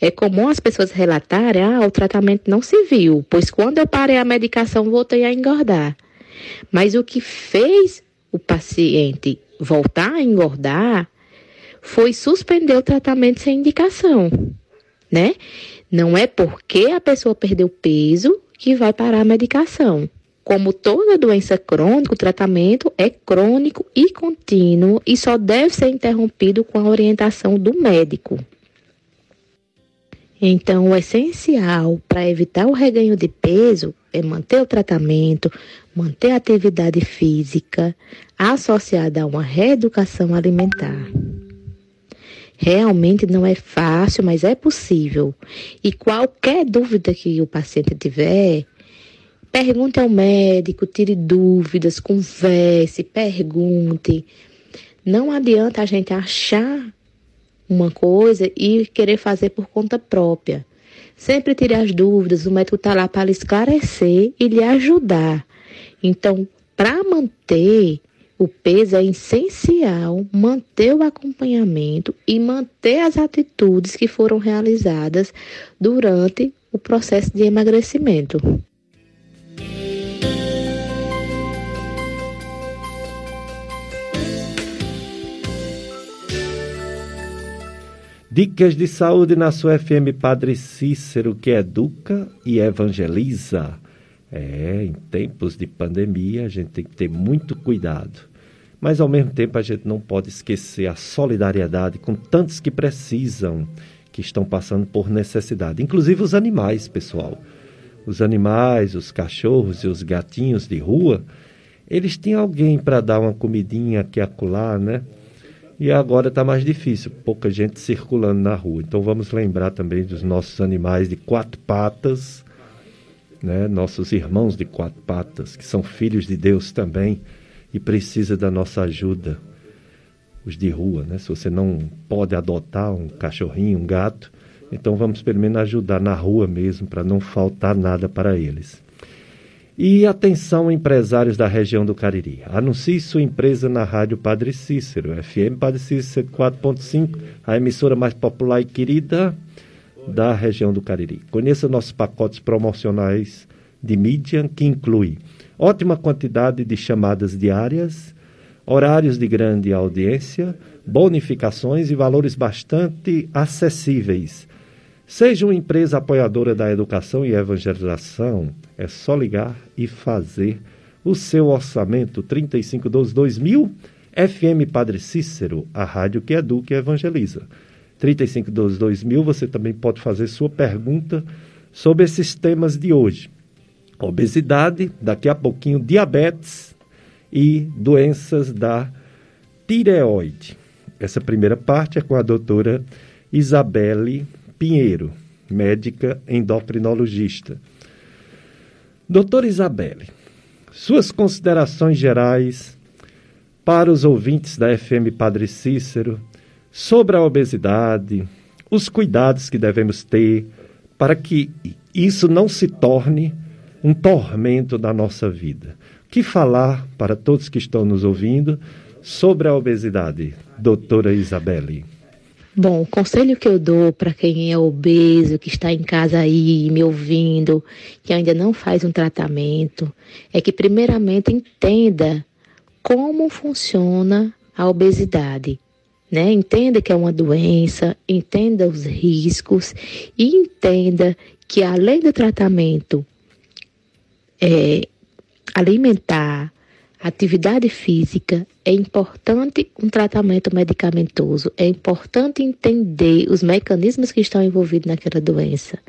É comum as pessoas relatarem: ah, o tratamento não se viu, pois quando eu parei a medicação voltei a engordar. Mas o que fez o paciente voltar a engordar foi suspender o tratamento sem indicação, né? Não é porque a pessoa perdeu peso que vai parar a medicação. Como toda doença crônica, o tratamento é crônico e contínuo e só deve ser interrompido com a orientação do médico. Então, o essencial para evitar o reganho de peso é manter o tratamento, manter a atividade física associada a uma reeducação alimentar. Realmente não é fácil, mas é possível. E qualquer dúvida que o paciente tiver, Pergunte ao médico, tire dúvidas, converse, pergunte. Não adianta a gente achar uma coisa e querer fazer por conta própria. Sempre tire as dúvidas, o médico está lá para lhe esclarecer e lhe ajudar. Então, para manter o peso é essencial manter o acompanhamento e manter as atitudes que foram realizadas durante o processo de emagrecimento. Dicas de saúde na sua FM Padre Cícero, que educa e evangeliza. É, em tempos de pandemia, a gente tem que ter muito cuidado. Mas, ao mesmo tempo, a gente não pode esquecer a solidariedade com tantos que precisam, que estão passando por necessidade, inclusive os animais, pessoal. Os animais, os cachorros e os gatinhos de rua, eles têm alguém para dar uma comidinha aqui acolá, né? E agora está mais difícil, pouca gente circulando na rua. Então vamos lembrar também dos nossos animais de quatro patas, né? nossos irmãos de quatro patas, que são filhos de Deus também e precisa da nossa ajuda. Os de rua, né? Se você não pode adotar um cachorrinho, um gato, então vamos pelo menos ajudar na rua mesmo para não faltar nada para eles. E atenção, empresários da região do Cariri. Anuncie sua empresa na Rádio Padre Cícero, FM Padre Cícero 4.5, a emissora mais popular e querida da região do Cariri. Conheça nossos pacotes promocionais de mídia, que inclui ótima quantidade de chamadas diárias, horários de grande audiência, bonificações e valores bastante acessíveis Seja uma empresa apoiadora da educação e evangelização, é só ligar e fazer o seu orçamento 3512-2000 FM Padre Cícero, a rádio que educa e evangeliza. 3512-2000 você também pode fazer sua pergunta sobre esses temas de hoje. Obesidade, daqui a pouquinho diabetes e doenças da tireoide. Essa primeira parte é com a doutora Isabelle Pinheiro, médica endocrinologista. Doutora Isabelle, suas considerações gerais para os ouvintes da FM Padre Cícero sobre a obesidade, os cuidados que devemos ter para que isso não se torne um tormento da nossa vida. O que falar para todos que estão nos ouvindo sobre a obesidade, doutora Isabelle? Bom, o conselho que eu dou para quem é obeso, que está em casa aí me ouvindo, que ainda não faz um tratamento, é que primeiramente entenda como funciona a obesidade. Né? Entenda que é uma doença, entenda os riscos e entenda que além do tratamento é, alimentar, Atividade física é importante um tratamento medicamentoso, é importante entender os mecanismos que estão envolvidos naquela doença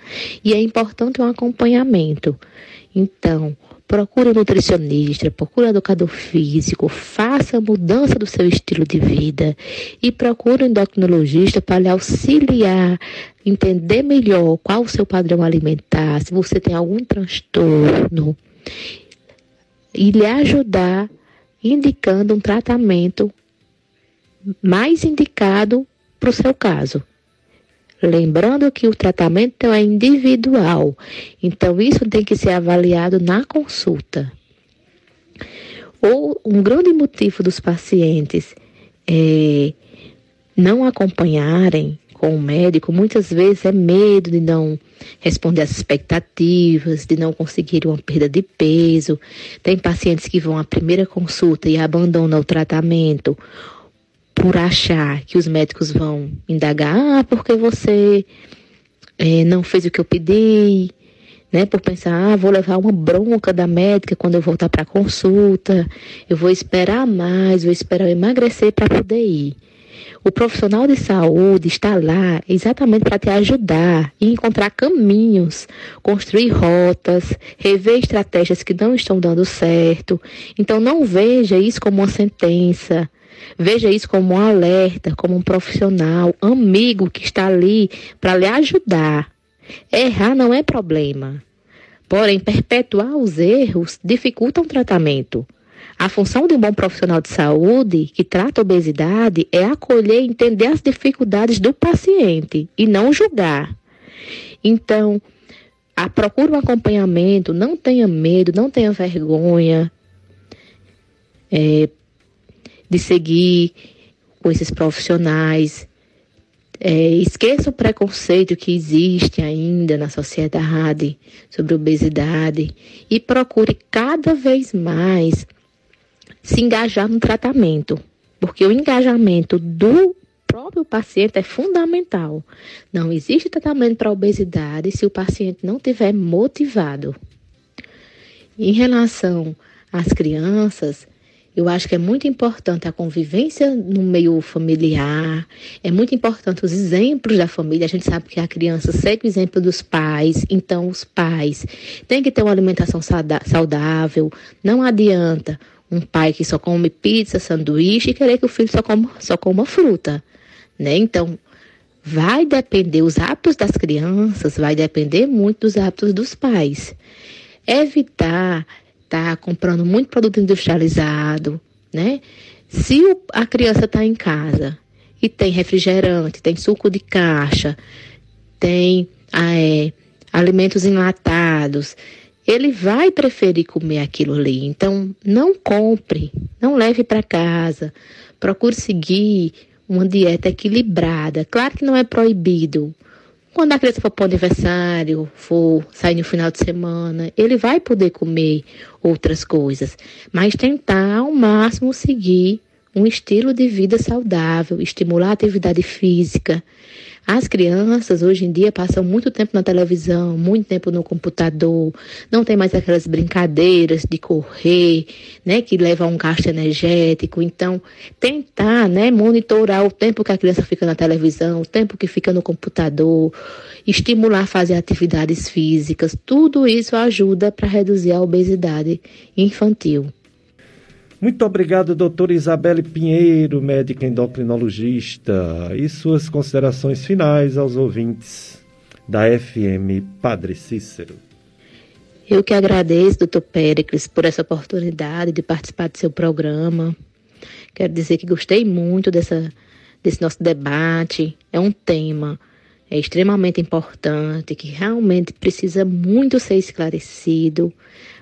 e é importante um acompanhamento. Então, procure um nutricionista, procure um educador físico, faça a mudança do seu estilo de vida e procure um endocrinologista para lhe auxiliar, entender melhor qual o seu padrão alimentar, se você tem algum transtorno e lhe ajudar indicando um tratamento mais indicado para o seu caso. Lembrando que o tratamento é individual, então isso tem que ser avaliado na consulta. Ou um grande motivo dos pacientes é, não acompanharem com o médico, muitas vezes é medo de não responder às expectativas, de não conseguir uma perda de peso. Tem pacientes que vão à primeira consulta e abandonam o tratamento por achar que os médicos vão indagar, ah, porque você é, não fez o que eu pedi, né? Por pensar, ah, vou levar uma bronca da médica quando eu voltar para a consulta, eu vou esperar mais, vou esperar emagrecer para poder ir. O profissional de saúde está lá exatamente para te ajudar e encontrar caminhos, construir rotas, rever estratégias que não estão dando certo. Então não veja isso como uma sentença. Veja isso como um alerta, como um profissional, amigo que está ali para lhe ajudar. Errar não é problema. Porém, perpetuar os erros dificulta o um tratamento. A função de um bom profissional de saúde que trata a obesidade é acolher e entender as dificuldades do paciente e não julgar. Então, a procure um acompanhamento, não tenha medo, não tenha vergonha é, de seguir com esses profissionais. É, esqueça o preconceito que existe ainda na sociedade sobre obesidade e procure cada vez mais se engajar no tratamento, porque o engajamento do próprio paciente é fundamental. Não existe tratamento para obesidade se o paciente não tiver motivado. Em relação às crianças, eu acho que é muito importante a convivência no meio familiar, é muito importante os exemplos da família. A gente sabe que a criança segue o exemplo dos pais, então os pais têm que ter uma alimentação saudável. Não adianta um pai que só come pizza, sanduíche e querer que o filho só coma, só coma fruta, né? Então, vai depender, os hábitos das crianças vai depender muito dos hábitos dos pais. Evitar tá comprando muito produto industrializado, né? Se o, a criança está em casa e tem refrigerante, tem suco de caixa, tem ah, é, alimentos enlatados, ele vai preferir comer aquilo ali. Então, não compre, não leve para casa. Procure seguir uma dieta equilibrada. Claro que não é proibido quando a criança for para o aniversário, for sair no final de semana, ele vai poder comer outras coisas, mas tentar ao máximo seguir um estilo de vida saudável, estimular a atividade física, as crianças hoje em dia passam muito tempo na televisão, muito tempo no computador, não tem mais aquelas brincadeiras de correr, né, que levam a um gasto energético. Então, tentar, né, monitorar o tempo que a criança fica na televisão, o tempo que fica no computador, estimular a fazer atividades físicas, tudo isso ajuda para reduzir a obesidade infantil. Muito obrigado, doutora Isabelle Pinheiro, médica endocrinologista, e suas considerações finais aos ouvintes da FM Padre Cícero. Eu que agradeço, doutor Péricles, por essa oportunidade de participar do seu programa. Quero dizer que gostei muito dessa, desse nosso debate. É um tema é extremamente importante, que realmente precisa muito ser esclarecido.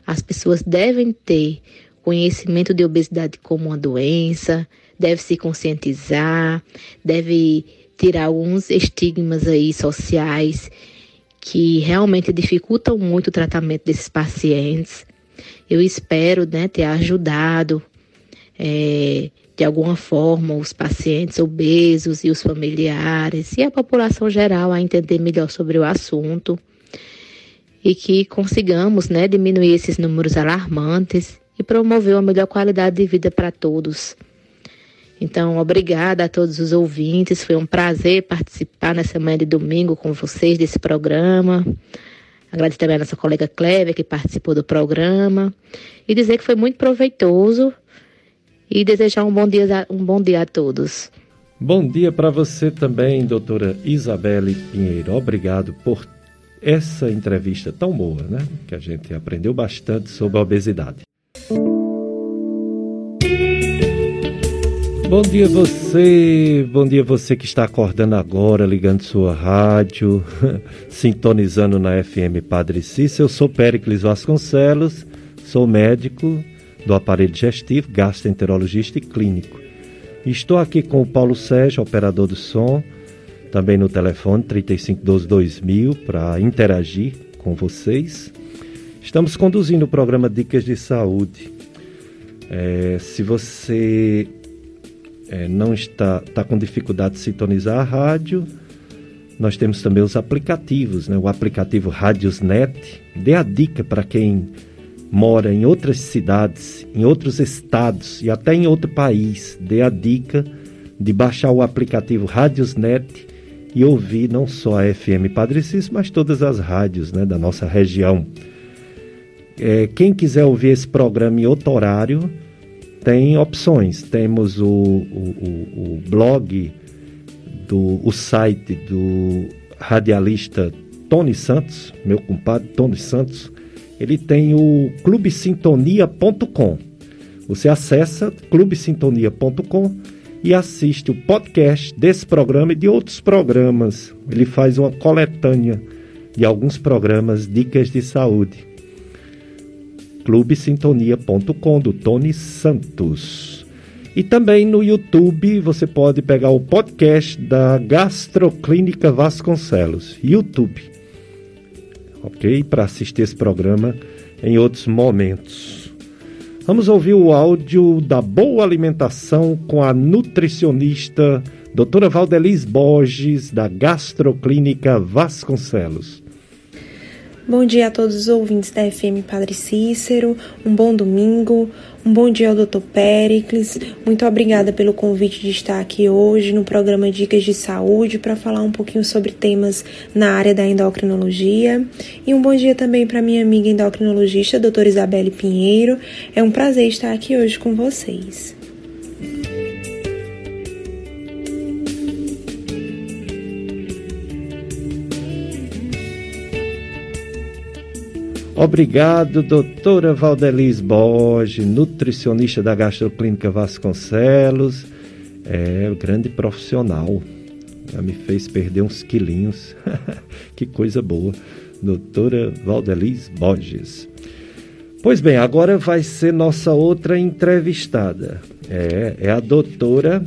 As pessoas devem ter conhecimento de obesidade como uma doença, deve se conscientizar, deve tirar alguns estigmas aí sociais que realmente dificultam muito o tratamento desses pacientes. Eu espero né, ter ajudado é, de alguma forma os pacientes obesos e os familiares e a população geral a entender melhor sobre o assunto e que consigamos né, diminuir esses números alarmantes e promover uma melhor qualidade de vida para todos. Então, obrigada a todos os ouvintes. Foi um prazer participar nessa manhã de domingo com vocês desse programa. Agradeço também a nossa colega Clévia, que participou do programa. E dizer que foi muito proveitoso. E desejar um bom dia, um bom dia a todos. Bom dia para você também, doutora Isabelle Pinheiro. Obrigado por essa entrevista tão boa, né? Que a gente aprendeu bastante sobre a obesidade. Bom dia você, bom dia você que está acordando agora, ligando sua rádio, sintonizando na FM Padre Cícero. Eu sou Péricles Vasconcelos, sou médico do aparelho digestivo, gastroenterologista e clínico. Estou aqui com o Paulo Sérgio, operador do som, também no telefone 3512-2000 para interagir com vocês. Estamos conduzindo o programa Dicas de Saúde. É, se você é, não está, está com dificuldade de sintonizar a rádio, nós temos também os aplicativos, né? o aplicativo Radiosnet. Dê a dica para quem mora em outras cidades, em outros estados e até em outro país. Dê a dica de baixar o aplicativo Radiosnet e ouvir não só a FM Padre mas todas as rádios né, da nossa região. É, quem quiser ouvir esse programa em outro horário, tem opções. Temos o, o, o, blog, do, o site do radialista Tony Santos, meu compadre Tony Santos. Ele tem o clubesintonia.com. Você acessa clubesintonia.com e assiste o podcast desse programa e de outros programas. Ele faz uma coletânea de alguns programas, dicas de saúde clubesintonia.com do Tony Santos. E também no YouTube você pode pegar o podcast da Gastroclínica Vasconcelos, YouTube. OK? Para assistir esse programa em outros momentos. Vamos ouvir o áudio da boa alimentação com a nutricionista doutora Valdeliz Borges, da Gastroclínica Vasconcelos. Bom dia a todos os ouvintes da FM Padre Cícero, um bom domingo, um bom dia ao Dr. Pericles. Muito obrigada pelo convite de estar aqui hoje no programa Dicas de Saúde para falar um pouquinho sobre temas na área da endocrinologia. E um bom dia também para minha amiga endocrinologista, doutora Isabelle Pinheiro. É um prazer estar aqui hoje com vocês. Obrigado, doutora Valdeliz Borges, nutricionista da Gastroclínica Vasconcelos. É, grande profissional. Já me fez perder uns quilinhos. que coisa boa. Doutora Valdeliz Borges. Pois bem, agora vai ser nossa outra entrevistada. É, é a doutora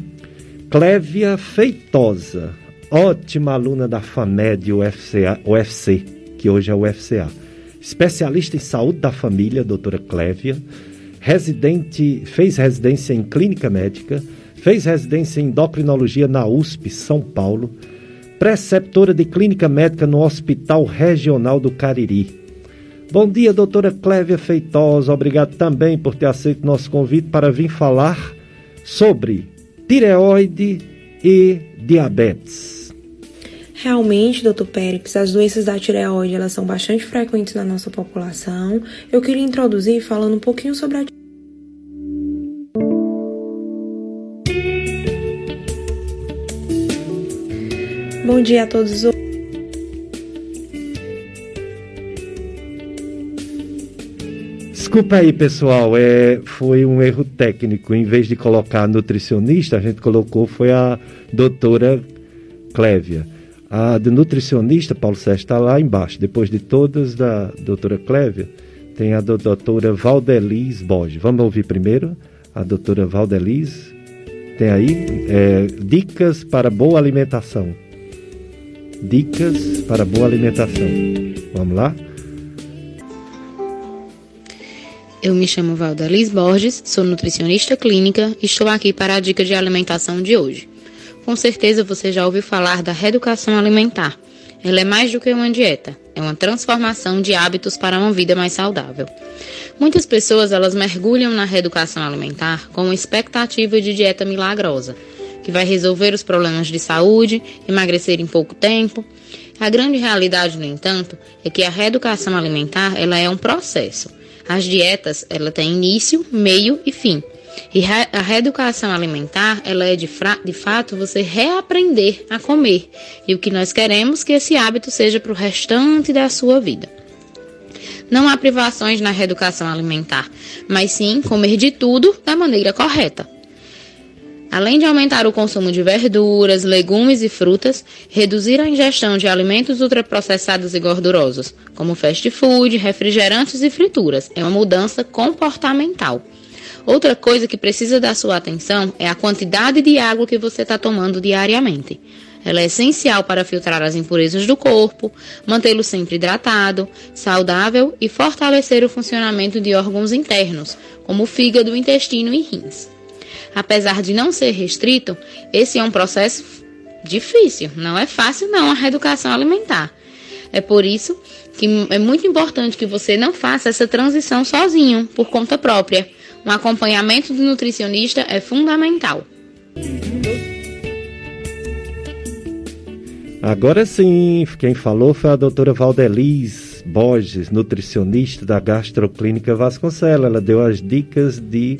Clévia Feitosa, ótima aluna da FAMED UFCA, UFC, que hoje é UFCA especialista em saúde da família, doutora Clévia, residente, fez residência em clínica médica, fez residência em endocrinologia na USP São Paulo, preceptora de clínica médica no Hospital Regional do Cariri. Bom dia, doutora Clévia Feitosa. Obrigado também por ter aceito nosso convite para vir falar sobre tireoide e diabetes. Realmente, doutor Périx, as doenças da tireoide elas são bastante frequentes na nossa população. Eu queria introduzir falando um pouquinho sobre a Bom dia a todos os Desculpa aí, pessoal, é, foi um erro técnico. Em vez de colocar nutricionista, a gente colocou foi a doutora Clévia. A de nutricionista, Paulo Sérgio, está lá embaixo. Depois de todas da doutora Clévia, tem a da doutora Valdeliz Borges. Vamos ouvir primeiro a doutora Valdeliz. Tem aí é, dicas para boa alimentação. Dicas para boa alimentação. Vamos lá? Eu me chamo Valdeliz Borges, sou nutricionista clínica e estou aqui para a dica de alimentação de hoje. Com certeza você já ouviu falar da reeducação alimentar. Ela é mais do que uma dieta, é uma transformação de hábitos para uma vida mais saudável. Muitas pessoas elas mergulham na reeducação alimentar com uma expectativa de dieta milagrosa, que vai resolver os problemas de saúde, emagrecer em pouco tempo. A grande realidade, no entanto, é que a reeducação alimentar ela é um processo. As dietas ela têm início, meio e fim. E a reeducação alimentar, ela é de, de fato você reaprender a comer. E o que nós queremos que esse hábito seja para o restante da sua vida. Não há privações na reeducação alimentar, mas sim comer de tudo da maneira correta. Além de aumentar o consumo de verduras, legumes e frutas, reduzir a ingestão de alimentos ultraprocessados e gordurosos, como fast food, refrigerantes e frituras, é uma mudança comportamental. Outra coisa que precisa da sua atenção é a quantidade de água que você está tomando diariamente. Ela é essencial para filtrar as impurezas do corpo, mantê-lo sempre hidratado, saudável e fortalecer o funcionamento de órgãos internos, como o fígado, intestino e rins. Apesar de não ser restrito, esse é um processo difícil, não é fácil não a reeducação alimentar. É por isso que é muito importante que você não faça essa transição sozinho, por conta própria um acompanhamento do nutricionista é fundamental. Agora sim, quem falou foi a doutora Valdeliz Borges, nutricionista da Gastroclínica Vasconcelos. Ela deu as dicas de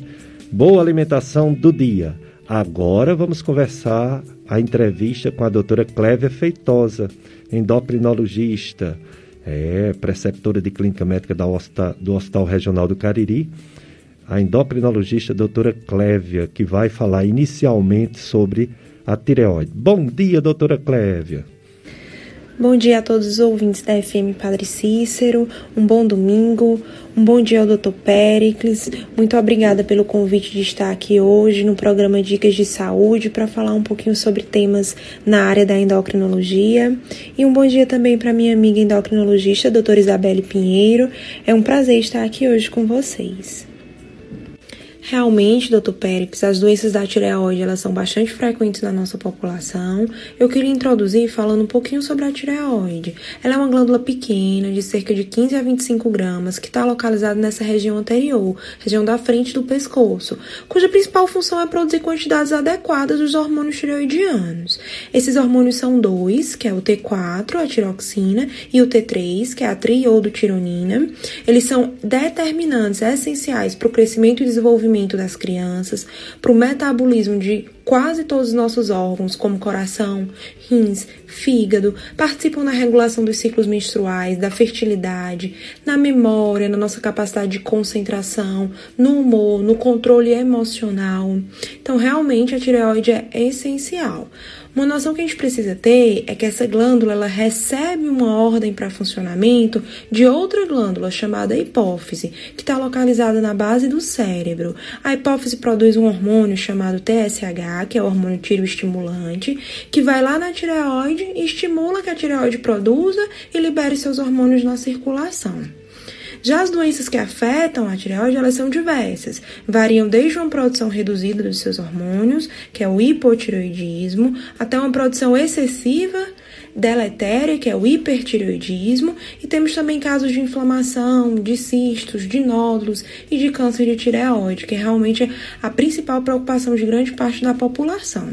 boa alimentação do dia. Agora vamos conversar a entrevista com a doutora Clévia Feitosa, endocrinologista, é, preceptora de clínica médica da do Hospital Regional do Cariri a endocrinologista doutora Clévia, que vai falar inicialmente sobre a tireoide. Bom dia, doutora Clévia. Bom dia a todos os ouvintes da FM Padre Cícero, um bom domingo, um bom dia ao Dr. Pericles. Muito obrigada pelo convite de estar aqui hoje no programa Dicas de Saúde para falar um pouquinho sobre temas na área da endocrinologia. E um bom dia também para minha amiga endocrinologista, doutora Isabelle Pinheiro. É um prazer estar aqui hoje com vocês. Realmente, doutor Périx, as doenças da tireoide elas são bastante frequentes na nossa população. Eu queria introduzir falando um pouquinho sobre a tireoide. Ela é uma glândula pequena, de cerca de 15 a 25 gramas, que está localizada nessa região anterior, região da frente do pescoço, cuja principal função é produzir quantidades adequadas dos hormônios tireoidianos. Esses hormônios são dois, que é o T4, a tiroxina, e o T3, que é a triiodotironina. Eles são determinantes essenciais para o crescimento e desenvolvimento desenvolvimento das crianças, para o metabolismo de quase todos os nossos órgãos, como coração, rins, fígado, participam na regulação dos ciclos menstruais, da fertilidade, na memória, na nossa capacidade de concentração, no humor, no controle emocional. Então, realmente, a tireoide é essencial. Uma noção que a gente precisa ter é que essa glândula ela recebe uma ordem para funcionamento de outra glândula chamada hipófise, que está localizada na base do cérebro. A hipófise produz um hormônio chamado TSH, que é o hormônio tiroestimulante, que vai lá na tireoide e estimula que a tireoide produza e libere seus hormônios na circulação. Já as doenças que afetam a tireoide, elas são diversas. Variam desde uma produção reduzida dos seus hormônios, que é o hipotireoidismo, até uma produção excessiva deletéria, que é o hipertireoidismo, e temos também casos de inflamação, de cistos, de nódulos e de câncer de tireoide, que é realmente a principal preocupação de grande parte da população.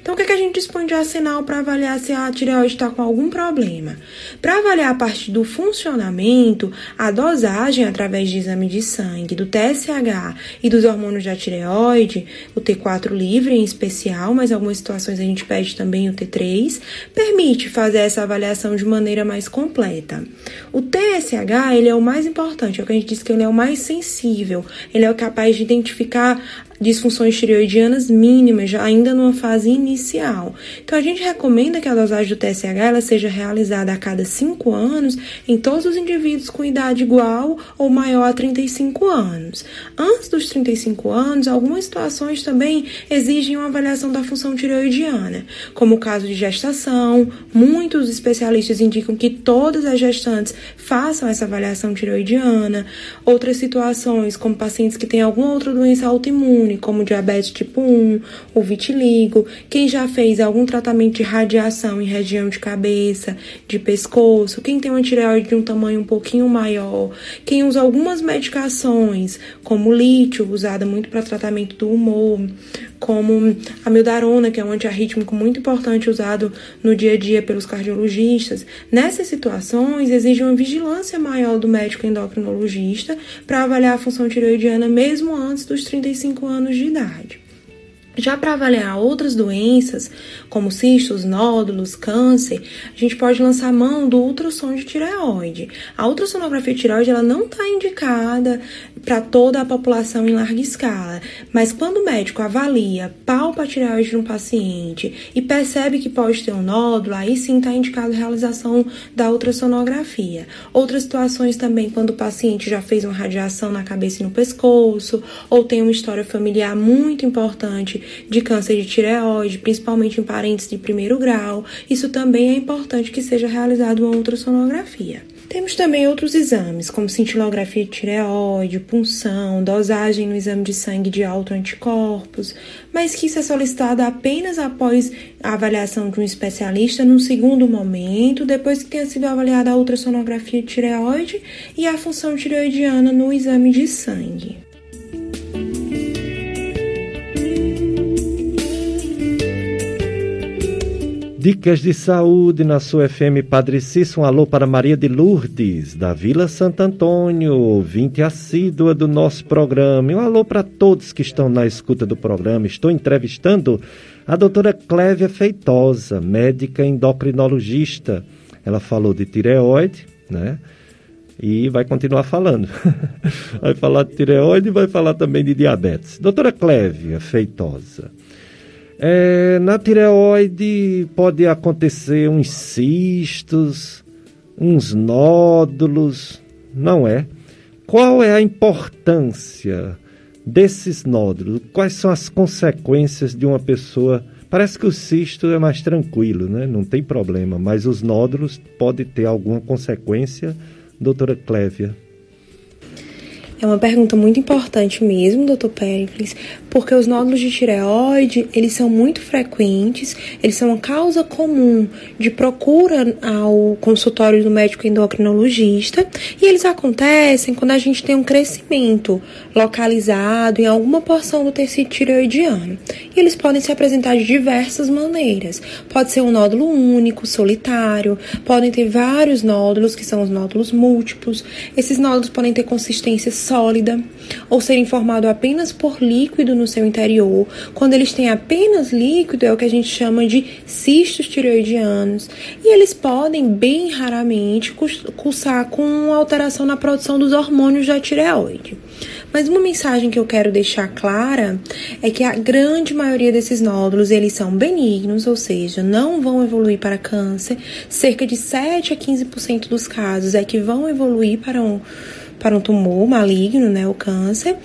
Então, o que, é que a gente dispõe de arsenal para avaliar se a tireoide está com algum problema? Para avaliar a parte do funcionamento, a dosagem através de exame de sangue, do TSH e dos hormônios da tireoide, o T4 livre em especial, mas algumas situações a gente pede também o T3, permite fazer essa avaliação de maneira mais completa. O TSH, ele é o mais importante, é o que a gente diz que ele é o mais sensível, ele é o capaz de identificar disfunções tireoidianas mínimas, ainda numa fase inicial. Então, a gente recomenda que a dosagem do TSH ela seja realizada a cada 5 anos em todos os indivíduos com idade igual ou maior a 35 anos. Antes dos 35 anos, algumas situações também exigem uma avaliação da função tireoidiana, como o caso de gestação. Muitos especialistas indicam que todas as gestantes façam essa avaliação tireoidiana. Outras situações, como pacientes que têm alguma outra doença autoimune, autoimune, como diabetes tipo 1, o vitiligo, quem já fez algum tratamento de radiação em região de cabeça, de pescoço, quem tem uma tireoide de um tamanho um pouquinho maior, quem usa algumas medicações, como lítio, usada muito para tratamento do humor, como a mildarona, que é um antiarrítmico muito importante usado no dia a dia pelos cardiologistas. Nessas situações, exige uma vigilância maior do médico endocrinologista para avaliar a função tireoidiana mesmo antes dos 35 anos de idade. Já para avaliar outras doenças, como cistos, nódulos, câncer, a gente pode lançar mão do ultrassom de tireoide. A ultrassonografia de tireoide ela não está indicada para toda a população em larga escala, mas quando o médico avalia, palpa a tireoide de um paciente e percebe que pode ter um nódulo, aí sim está indicado a realização da ultrassonografia. Outras situações também, quando o paciente já fez uma radiação na cabeça e no pescoço, ou tem uma história familiar muito importante de câncer de tireoide, principalmente em parentes de primeiro grau, isso também é importante que seja realizado uma ultrassonografia. Temos também outros exames, como cintilografia de tireoide, punção, dosagem no exame de sangue de autoanticorpos, mas que isso é solicitado apenas após a avaliação de um especialista num segundo momento, depois que tenha sido avaliada a ultrassonografia de tireoide e a função tireoidiana no exame de sangue. Dicas de saúde na sua FM Padre Cício. Um alô para Maria de Lourdes, da Vila Santo Antônio, ouvinte assídua do nosso programa. E um alô para todos que estão na escuta do programa. Estou entrevistando a doutora Clévia Feitosa, médica endocrinologista. Ela falou de tireoide, né? E vai continuar falando. vai falar de tireoide e vai falar também de diabetes. Doutora Clévia Feitosa. É, na tireoide pode acontecer uns cistos, uns nódulos, não é? Qual é a importância desses nódulos? Quais são as consequências de uma pessoa? Parece que o cisto é mais tranquilo, né? Não tem problema, mas os nódulos podem ter alguma consequência, doutora Clévia? É uma pergunta muito importante mesmo, doutor Pericles, porque os nódulos de tireoide, eles são muito frequentes, eles são uma causa comum de procura ao consultório do médico endocrinologista e eles acontecem quando a gente tem um crescimento localizado em alguma porção do tecido tireoidiano. E eles podem se apresentar de diversas maneiras. Pode ser um nódulo único, solitário, podem ter vários nódulos, que são os nódulos múltiplos. Esses nódulos podem ter consistência sólida ou serem formados apenas por líquido no seu interior. Quando eles têm apenas líquido, é o que a gente chama de cistos tireoidianos. E eles podem, bem raramente, cursar com alteração na produção dos hormônios da tireoide. Mas uma mensagem que eu quero deixar clara é que a grande maioria desses nódulos, eles são benignos, ou seja, não vão evoluir para câncer. Cerca de 7 a 15% dos casos é que vão evoluir para um para um tumor maligno, né, o câncer,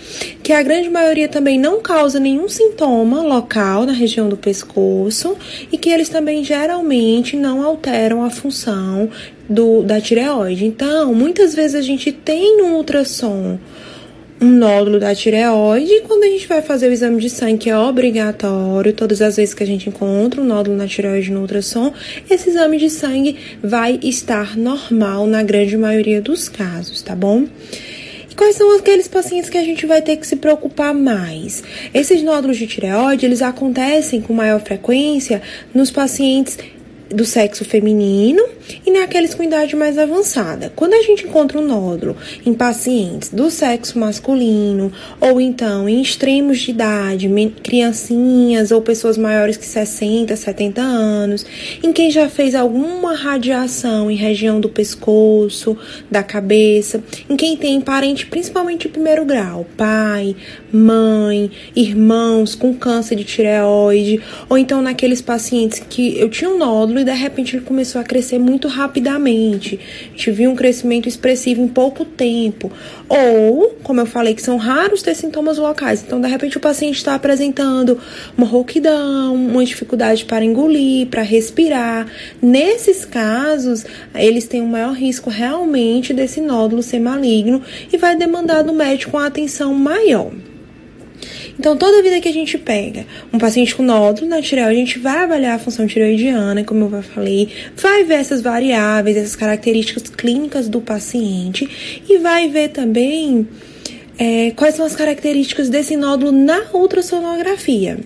que a grande maioria também não causa nenhum sintoma local na região do pescoço e que eles também geralmente não alteram a função do, da tireoide. Então, muitas vezes a gente tem no ultrassom um nódulo da tireoide. E quando a gente vai fazer o exame de sangue, que é obrigatório, todas as vezes que a gente encontra um nódulo na tireoide no ultrassom, esse exame de sangue vai estar normal na grande maioria dos casos, tá bom? E quais são aqueles pacientes que a gente vai ter que se preocupar mais? Esses nódulos de tireoide, eles acontecem com maior frequência nos pacientes do sexo feminino e naqueles com idade mais avançada. Quando a gente encontra um nódulo em pacientes do sexo masculino ou então em extremos de idade, criancinhas ou pessoas maiores que 60, 70 anos, em quem já fez alguma radiação em região do pescoço, da cabeça, em quem tem parente principalmente de primeiro grau, pai, mãe, irmãos com câncer de tireoide, ou então naqueles pacientes que eu tinha um nódulo e de repente ele começou a crescer muito rapidamente. A gente viu um crescimento expressivo em pouco tempo. Ou, como eu falei, que são raros ter sintomas locais. Então, de repente, o paciente está apresentando uma rouquidão, uma dificuldade para engolir, para respirar. Nesses casos, eles têm um maior risco realmente desse nódulo ser maligno e vai demandar do médico uma atenção maior. Então, toda vida que a gente pega um paciente com nódulo na tireoide, a gente vai avaliar a função tireoidiana, como eu já falei, vai ver essas variáveis, essas características clínicas do paciente e vai ver também é, quais são as características desse nódulo na ultrassonografia.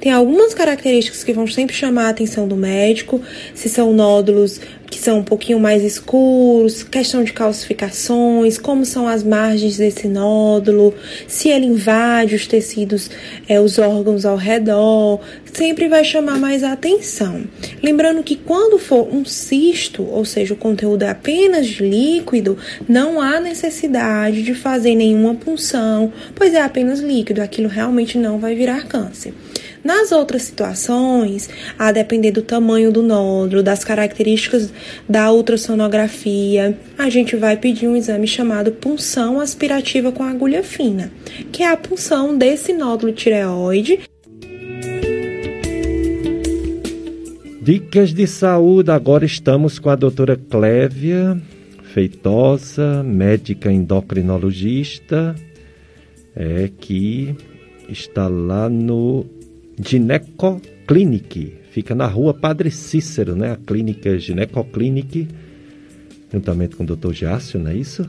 Tem algumas características que vão sempre chamar a atenção do médico, se são nódulos que são um pouquinho mais escuros, questão de calcificações, como são as margens desse nódulo, se ele invade os tecidos, é, os órgãos ao redor, sempre vai chamar mais a atenção. Lembrando que quando for um cisto, ou seja, o conteúdo é apenas de líquido, não há necessidade de fazer nenhuma punção, pois é apenas líquido, aquilo realmente não vai virar câncer. Nas outras situações, a depender do tamanho do nódulo, das características da ultrassonografia, a gente vai pedir um exame chamado punção aspirativa com agulha fina, que é a punção desse nódulo tireoide. Dicas de saúde, agora estamos com a doutora Clévia Feitosa, médica endocrinologista, é, que está lá no Ginecoclinic. Fica na rua Padre Cícero, né? A clínica Ginecoclinic, juntamente com o doutor Jácio, não é isso?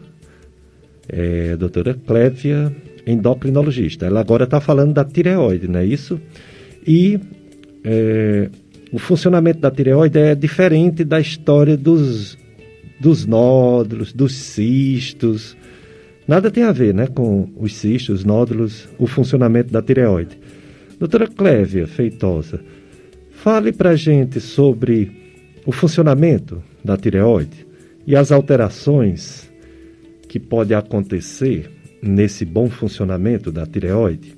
É, a doutora Clévia, endocrinologista. Ela agora está falando da tireoide, não é isso? E é, o funcionamento da tireoide é diferente da história dos, dos nódulos, dos cistos. Nada tem a ver né, com os cistos, os nódulos, o funcionamento da tireoide. Doutora Clévia Feitosa, fale para a gente sobre o funcionamento da tireoide e as alterações que podem acontecer nesse bom funcionamento da tireoide.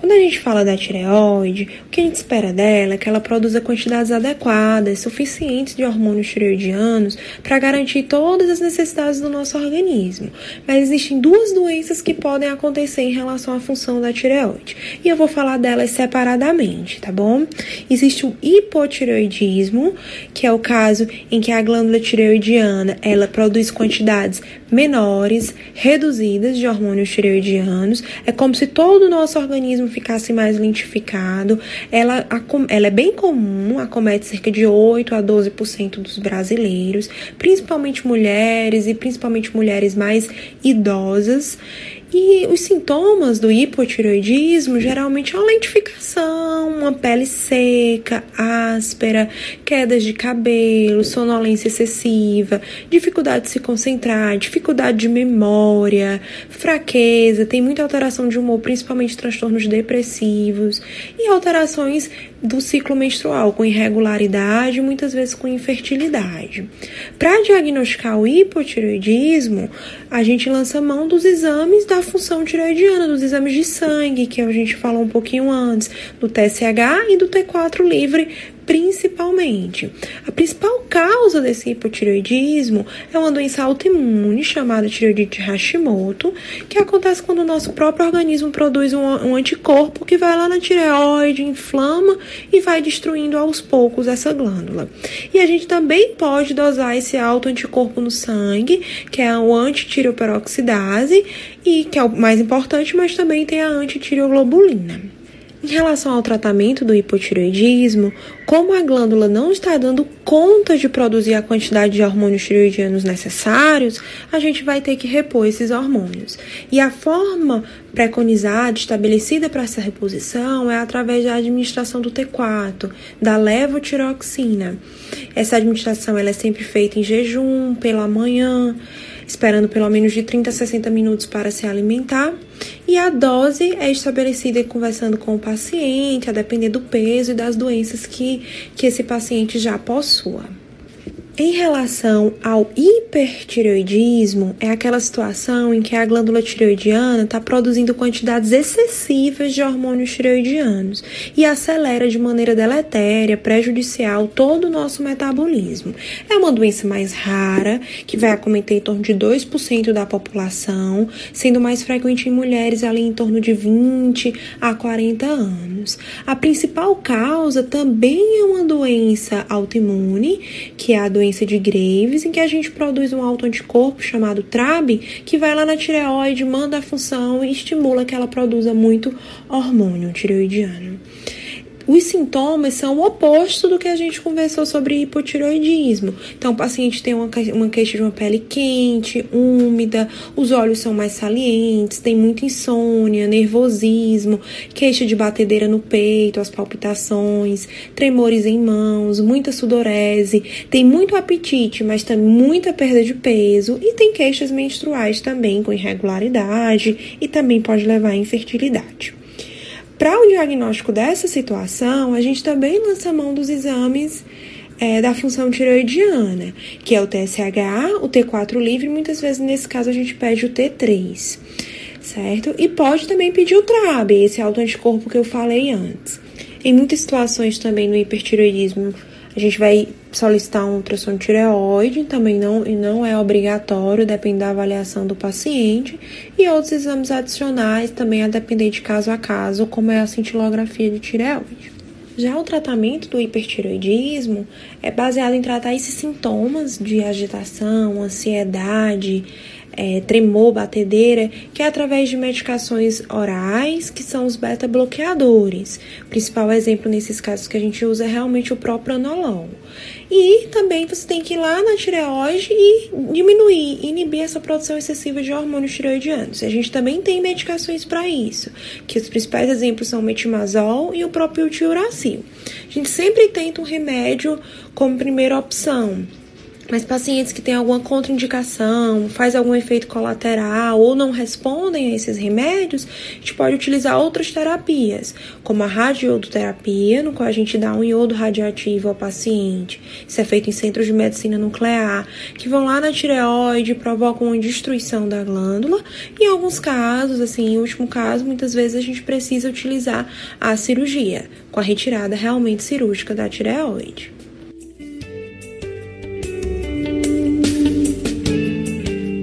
Quando a gente fala da tireoide, o que a gente espera dela é que ela produza quantidades adequadas, suficientes de hormônios tireoidianos para garantir todas as necessidades do nosso organismo. Mas existem duas doenças que podem acontecer em relação à função da tireoide. E eu vou falar delas separadamente, tá bom? Existe o hipotireoidismo, que é o caso em que a glândula tireoidiana, ela produz quantidades menores, reduzidas de hormônios tireoidianos. É como se todo o nosso organismo ficasse mais lentificado. Ela, ela é bem comum, acomete cerca de 8 a 12% dos brasileiros, principalmente mulheres e principalmente mulheres mais idosas. E os sintomas do hipotireoidismo geralmente é uma lentificação, uma pele seca, áspera, quedas de cabelo, sonolência excessiva, dificuldade de se concentrar, dificuldade de memória, fraqueza, tem muita alteração de humor, principalmente transtornos depressivos e alterações do ciclo menstrual, com irregularidade, muitas vezes com infertilidade. Para diagnosticar o hipotireoidismo, a gente lança mão dos exames da função tireoidiana, dos exames de sangue, que a gente falou um pouquinho antes, do TSH e do T4 livre, principalmente. A principal causa desse hipotireoidismo é uma doença autoimune chamada tireoidite Hashimoto, que acontece quando o nosso próprio organismo produz um, um anticorpo que vai lá na tireoide, inflama e vai destruindo aos poucos essa glândula. E a gente também pode dosar esse autoanticorpo no sangue, que é o antitireoperoxidase, e que é o mais importante, mas também tem a antitireoglobulina. Em relação ao tratamento do hipotireoidismo, como a glândula não está dando conta de produzir a quantidade de hormônios tireoidianos necessários, a gente vai ter que repor esses hormônios. E a forma preconizada, estabelecida para essa reposição é através da administração do T4, da levotiroxina. Essa administração ela é sempre feita em jejum, pela manhã, esperando pelo menos de 30 a 60 minutos para se alimentar. E a dose é estabelecida conversando com o paciente, a depender do peso e das doenças que, que esse paciente já possua. Em relação ao hipertireoidismo, é aquela situação em que a glândula tireoidiana está produzindo quantidades excessivas de hormônios tireoidianos e acelera de maneira deletéria, prejudicial todo o nosso metabolismo. É uma doença mais rara, que vai acometer em torno de 2% da população, sendo mais frequente em mulheres ali em torno de 20 a 40 anos. A principal causa também é uma doença autoimune, que é a doença doença de Graves, em que a gente produz um autoanticorpo chamado TRAB, que vai lá na tireoide, manda a função e estimula que ela produza muito hormônio tireoidiano os sintomas são o oposto do que a gente conversou sobre hipotiroidismo. Então, o paciente tem uma, uma queixa de uma pele quente, úmida, os olhos são mais salientes, tem muita insônia, nervosismo, queixa de batedeira no peito, as palpitações, tremores em mãos, muita sudorese, tem muito apetite, mas também muita perda de peso e tem queixas menstruais também com irregularidade e também pode levar à infertilidade. Para o diagnóstico dessa situação, a gente também lança mão dos exames é, da função tireoidiana, que é o TSH, o T4 livre, muitas vezes nesse caso a gente pede o T3, certo? E pode também pedir o TRAB, esse autoanticorpo que eu falei antes. Em muitas situações também no hipertireoidismo, a gente vai solicitar um ultrassom de tireoide, também não, e não é obrigatório, depende da avaliação do paciente, e outros exames adicionais também a depender de caso a caso, como é a cintilografia de tireoide. Já o tratamento do hipertireoidismo é baseado em tratar esses sintomas de agitação, ansiedade, é, tremor, batedeira, que é através de medicações orais, que são os beta-bloqueadores. O principal exemplo nesses casos que a gente usa é realmente o próprio anolol. E também você tem que ir lá na tireoide e diminuir, inibir essa produção excessiva de hormônios tireoidianos. A gente também tem medicações para isso, que os principais exemplos são o metimazol e o próprio tiuracil. A gente sempre tenta um remédio como primeira opção Mas pacientes que têm alguma contraindicação, faz algum efeito colateral ou não respondem a esses remédios, a gente pode utilizar outras terapias, como a radioterapia, no qual a gente dá um iodo radioativo ao paciente. Isso é feito em centros de medicina nuclear, que vão lá na tireoide, provocam uma destruição da glândula. E em alguns casos, assim, em último caso, muitas vezes a gente precisa utilizar a cirurgia, com a retirada realmente cirúrgica da tireoide.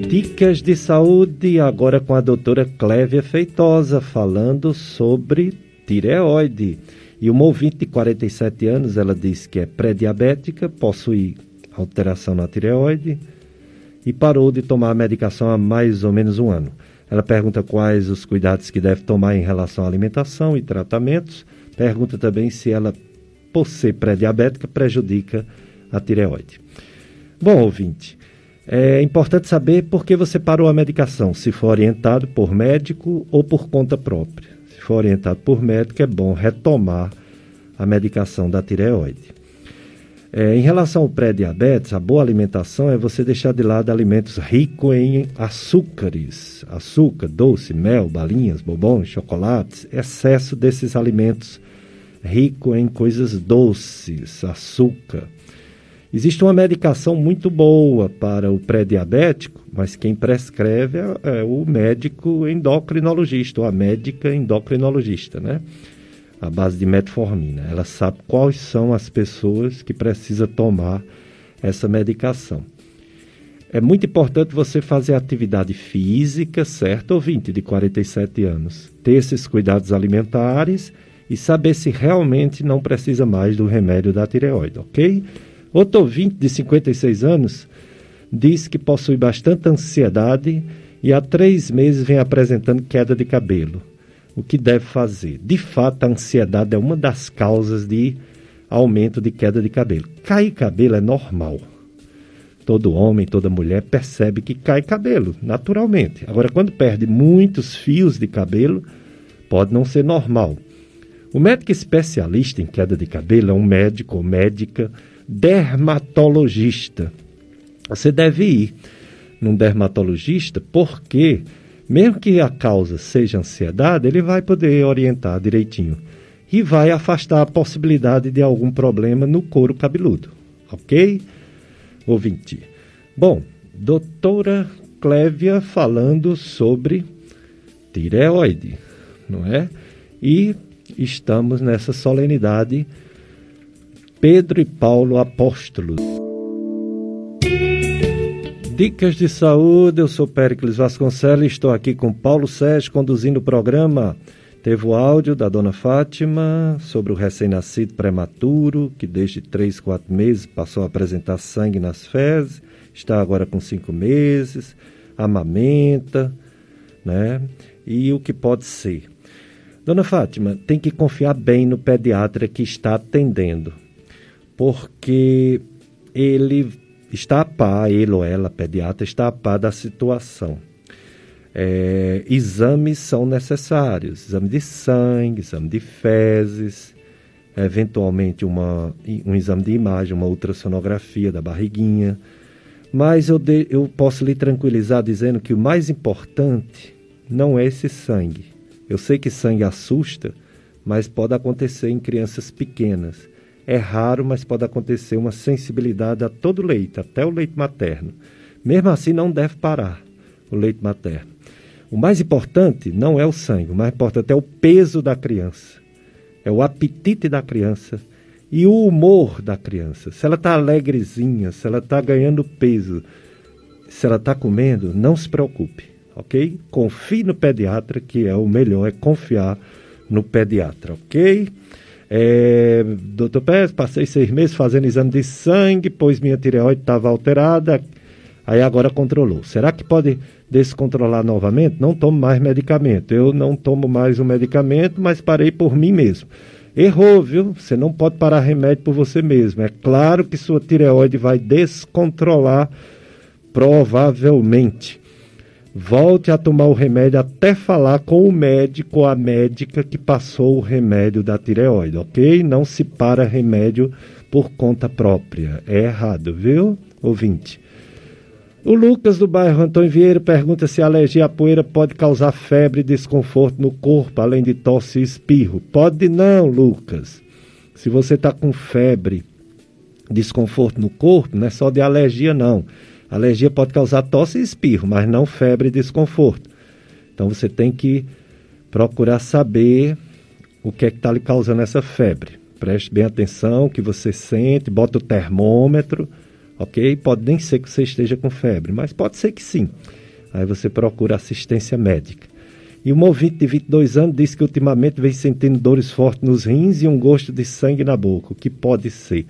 Dicas de saúde agora com a doutora Clévia Feitosa falando sobre tireoide. E uma ouvinte de 47 anos, ela diz que é pré-diabética, possui alteração na tireoide e parou de tomar a medicação há mais ou menos um ano. Ela pergunta quais os cuidados que deve tomar em relação à alimentação e tratamentos. Pergunta também se ela, por ser pré-diabética, prejudica a tireoide. Bom, ouvinte, é importante saber por que você parou a medicação, se for orientado por médico ou por conta própria. Se for orientado por médico, é bom retomar a medicação da tireoide. É, em relação ao pré-diabetes, a boa alimentação é você deixar de lado alimentos ricos em açúcares, açúcar, doce, mel, balinhas, bombons, chocolates, excesso desses alimentos ricos em coisas doces, açúcar. Existe uma medicação muito boa para o pré-diabético, mas quem prescreve é, é, o médico endocrinologista, ou a médica endocrinologista, né? A base de metformina. Ela sabe quais são as pessoas que precisam tomar essa medicação. É muito importante você fazer atividade física, certo, ouvinte, de 47 anos. Ter esses cuidados alimentares e saber se realmente não precisa mais do remédio da tireoide, ok? Outro ouvinte de 56 anos diz que possui bastante ansiedade e há três meses vem apresentando queda de cabelo. O que deve fazer? De fato, a ansiedade é uma das causas de aumento de queda de cabelo. Cair cabelo é normal. Todo homem, toda mulher percebe que cai cabelo, naturalmente. Agora, quando perde muitos fios de cabelo, pode não ser normal. O médico especialista em queda de cabelo é um médico ou médica dermatologista. Você deve ir num dermatologista porque, mesmo que a causa seja ansiedade, ele vai poder orientar direitinho e vai afastar a possibilidade de algum problema no couro cabeludo. Ok? Ouvinte. Bom, doutora Clévia falando sobre tireoide, não é? E estamos nessa solenidade Pedro e Paulo Apóstolos. Dicas de saúde, eu sou Péricles Vasconcelos estou aqui com Paulo Sérgio conduzindo o programa. Teve o áudio da dona Fátima sobre o recém-nascido prematuro, que desde 3, 4 meses passou a apresentar sangue nas fezes, está agora com 5 meses, amamenta, né? E o que pode ser. Dona Fátima, tem que confiar bem no pediatra que está atendendo porque ele está a par, ele ou ela, pediatra, está a par da situação. É, exames são necessários, exame de sangue, exame de fezes, eventualmente uma, um exame de imagem, uma ultrassonografia da barriguinha. Mas eu, de, eu posso lhe tranquilizar dizendo que o mais importante não é esse sangue. Eu sei que sangue assusta, mas pode acontecer em crianças pequenas. É raro, mas pode acontecer uma sensibilidade a todo leite, até o leite materno. Mesmo assim, não deve parar o leite materno. O mais importante não é o sangue, o mais importante é o peso da criança, é o apetite da criança e o humor da criança. Se ela está alegrezinha, se ela está ganhando peso, se ela está comendo, não se preocupe, ok? Confie no pediatra, que é o melhor, é confiar no pediatra, ok? É, doutor Pérez, passei seis meses fazendo exame de sangue, pois minha tireoide estava alterada, aí agora controlou. Será que pode descontrolar novamente? Não tomo mais medicamento. Eu não tomo mais o medicamento, mas parei por mim mesmo. Errou, viu? Você não pode parar remédio por você mesmo. É claro que sua tireoide vai descontrolar, provavelmente. Volte a tomar o remédio até falar com o médico ou a médica que passou o remédio da tireoide, ok? Não se para remédio por conta própria. É errado, viu, ouvinte? O Lucas do bairro Antônio Vieira pergunta se a alergia à poeira pode causar febre e desconforto no corpo, além de tosse e espirro. Pode não, Lucas. Se você está com febre, desconforto no corpo, não é só de alergia, não. Alergia pode causar tosse e espirro, mas não febre e desconforto. Então você tem que procurar saber o que é que está lhe causando essa febre. Preste bem atenção, o que você sente, bota o termômetro, ok? Pode nem ser que você esteja com febre, mas pode ser que sim. Aí você procura assistência médica. E um ouvinte de 22 anos disse que ultimamente vem sentindo dores fortes nos rins e um gosto de sangue na boca. O que pode ser?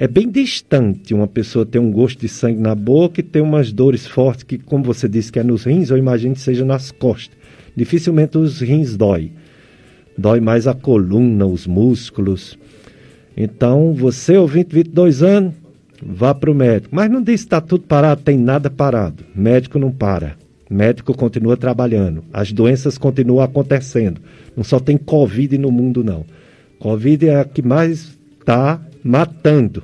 É bem distante uma pessoa ter um gosto de sangue na boca e ter umas dores fortes que, como você disse que é nos rins, eu imagino que seja nas costas. Dificilmente os rins dói. Dói mais a coluna, os músculos. Então, você, ouvinte, 22 anos, vá para o médico. Mas não diz que está tudo parado, tem nada parado. Médico não para. Médico continua trabalhando. As doenças continuam acontecendo. Não só tem Covid no mundo, não. Covid é a que mais está matando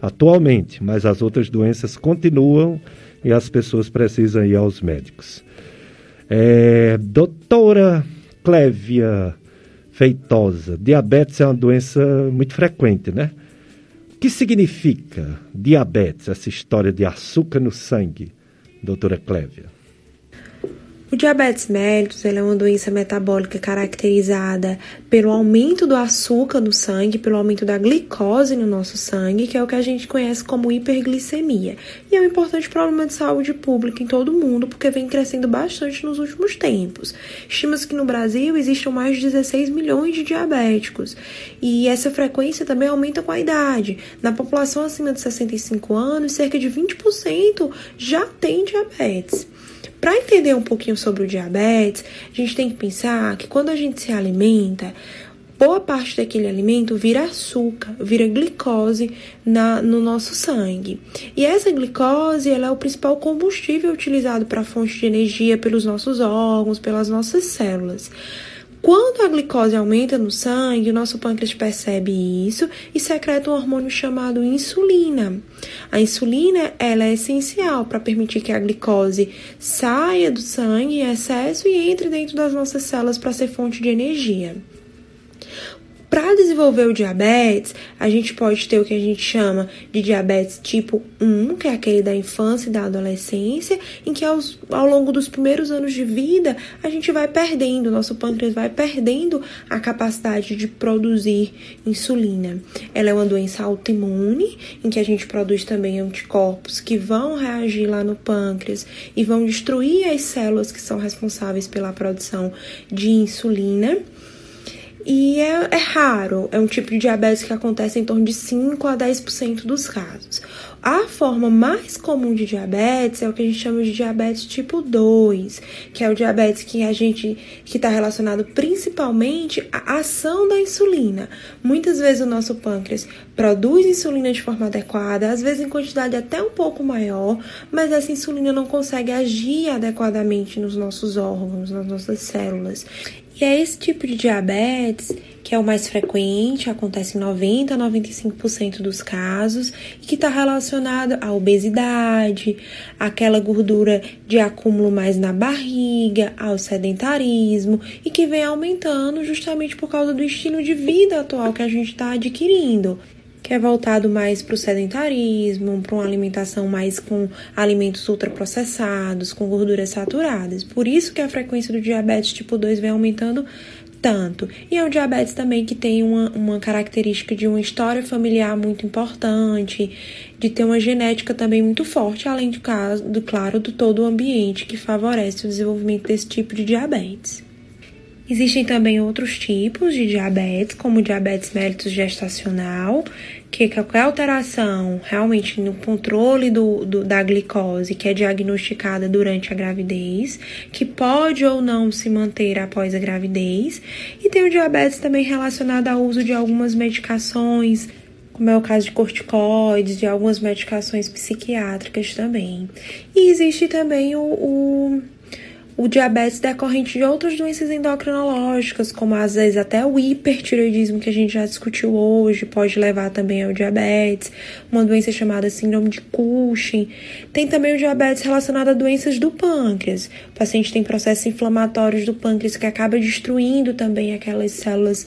atualmente, mas as outras doenças continuam e as pessoas precisam ir aos médicos. É, doutora Clévia Feitosa, diabetes é uma doença muito frequente, né? O que significa diabetes, essa história de açúcar no sangue, doutora Clévia? O diabetes mellitus é uma doença metabólica caracterizada pelo aumento do açúcar no sangue, pelo aumento da glicose no nosso sangue, que é o que a gente conhece como hiperglicemia. E é um importante problema de saúde pública em todo o mundo, porque vem crescendo bastante nos últimos tempos. Estima-se que no Brasil existam mais de 16 milhões de diabéticos. E essa frequência também aumenta com a idade. Na população acima de 65 anos, cerca de 20% já tem diabetes. Para entender um pouquinho sobre o diabetes, a gente tem que pensar que quando a gente se alimenta, boa parte daquele alimento vira açúcar, vira glicose na, no nosso sangue. E essa glicose ela é o principal combustível utilizado para fonte de energia pelos nossos órgãos, pelas nossas células. Quando a glicose aumenta no sangue, o nosso pâncreas percebe isso e secreta um hormônio chamado insulina. A insulina ela é essencial para permitir que a glicose saia do sangue em excesso e entre dentro das nossas células para ser fonte de energia. Para desenvolver o diabetes, a gente pode ter o que a gente chama de diabetes tipo 1, que é aquele da infância e da adolescência, em que aos, ao longo dos primeiros anos de vida a gente vai perdendo, nosso pâncreas vai perdendo a capacidade de produzir insulina. Ela é uma doença autoimune, em que a gente produz também anticorpos que vão reagir lá no pâncreas e vão destruir as células que são responsáveis pela produção de insulina. E é, é, raro, é um tipo de diabetes que acontece em torno de 5 a 10% dos casos. A forma mais comum de diabetes é o que a gente chama de diabetes tipo 2, que é o diabetes que a gente que está relacionado principalmente à ação da insulina. Muitas vezes o nosso pâncreas produz insulina de forma adequada, às vezes em quantidade até um pouco maior, mas essa insulina não consegue agir adequadamente nos nossos órgãos, nas nossas células. E é esse tipo de diabetes que é o mais frequente, acontece em 90 a 95% dos casos, e que está relacionado à obesidade, aquela gordura de acúmulo mais na barriga, ao sedentarismo e que vem aumentando justamente por causa do estilo de vida atual que a gente está adquirindo que é voltado mais para o sedentarismo, para uma alimentação mais com alimentos ultraprocessados, com gorduras saturadas. Por isso que a frequência do diabetes tipo 2 vem aumentando tanto. E é um diabetes também que tem uma, uma característica de uma história familiar muito importante, de ter uma genética também muito forte, além do caso, do claro, do todo o ambiente que favorece o desenvolvimento desse tipo de diabetes. Existem também outros tipos de diabetes, como diabetes mellitus gestacional, que qualquer alteração realmente no controle do, do, da glicose que é diagnosticada durante a gravidez, que pode ou não se manter após a gravidez, e tem o diabetes também relacionado ao uso de algumas medicações, como é o caso de corticoides, de algumas medicações psiquiátricas também. E existe também o, o o diabetes decorrente de outras doenças endocrinológicas, como às vezes até o hipertiroidismo que a gente já discutiu hoje, pode levar também ao diabetes, uma doença chamada síndrome de Cushing. Tem também o diabetes relacionado a doenças do pâncreas. O paciente tem processos inflamatórios do pâncreas que acaba destruindo também aquelas células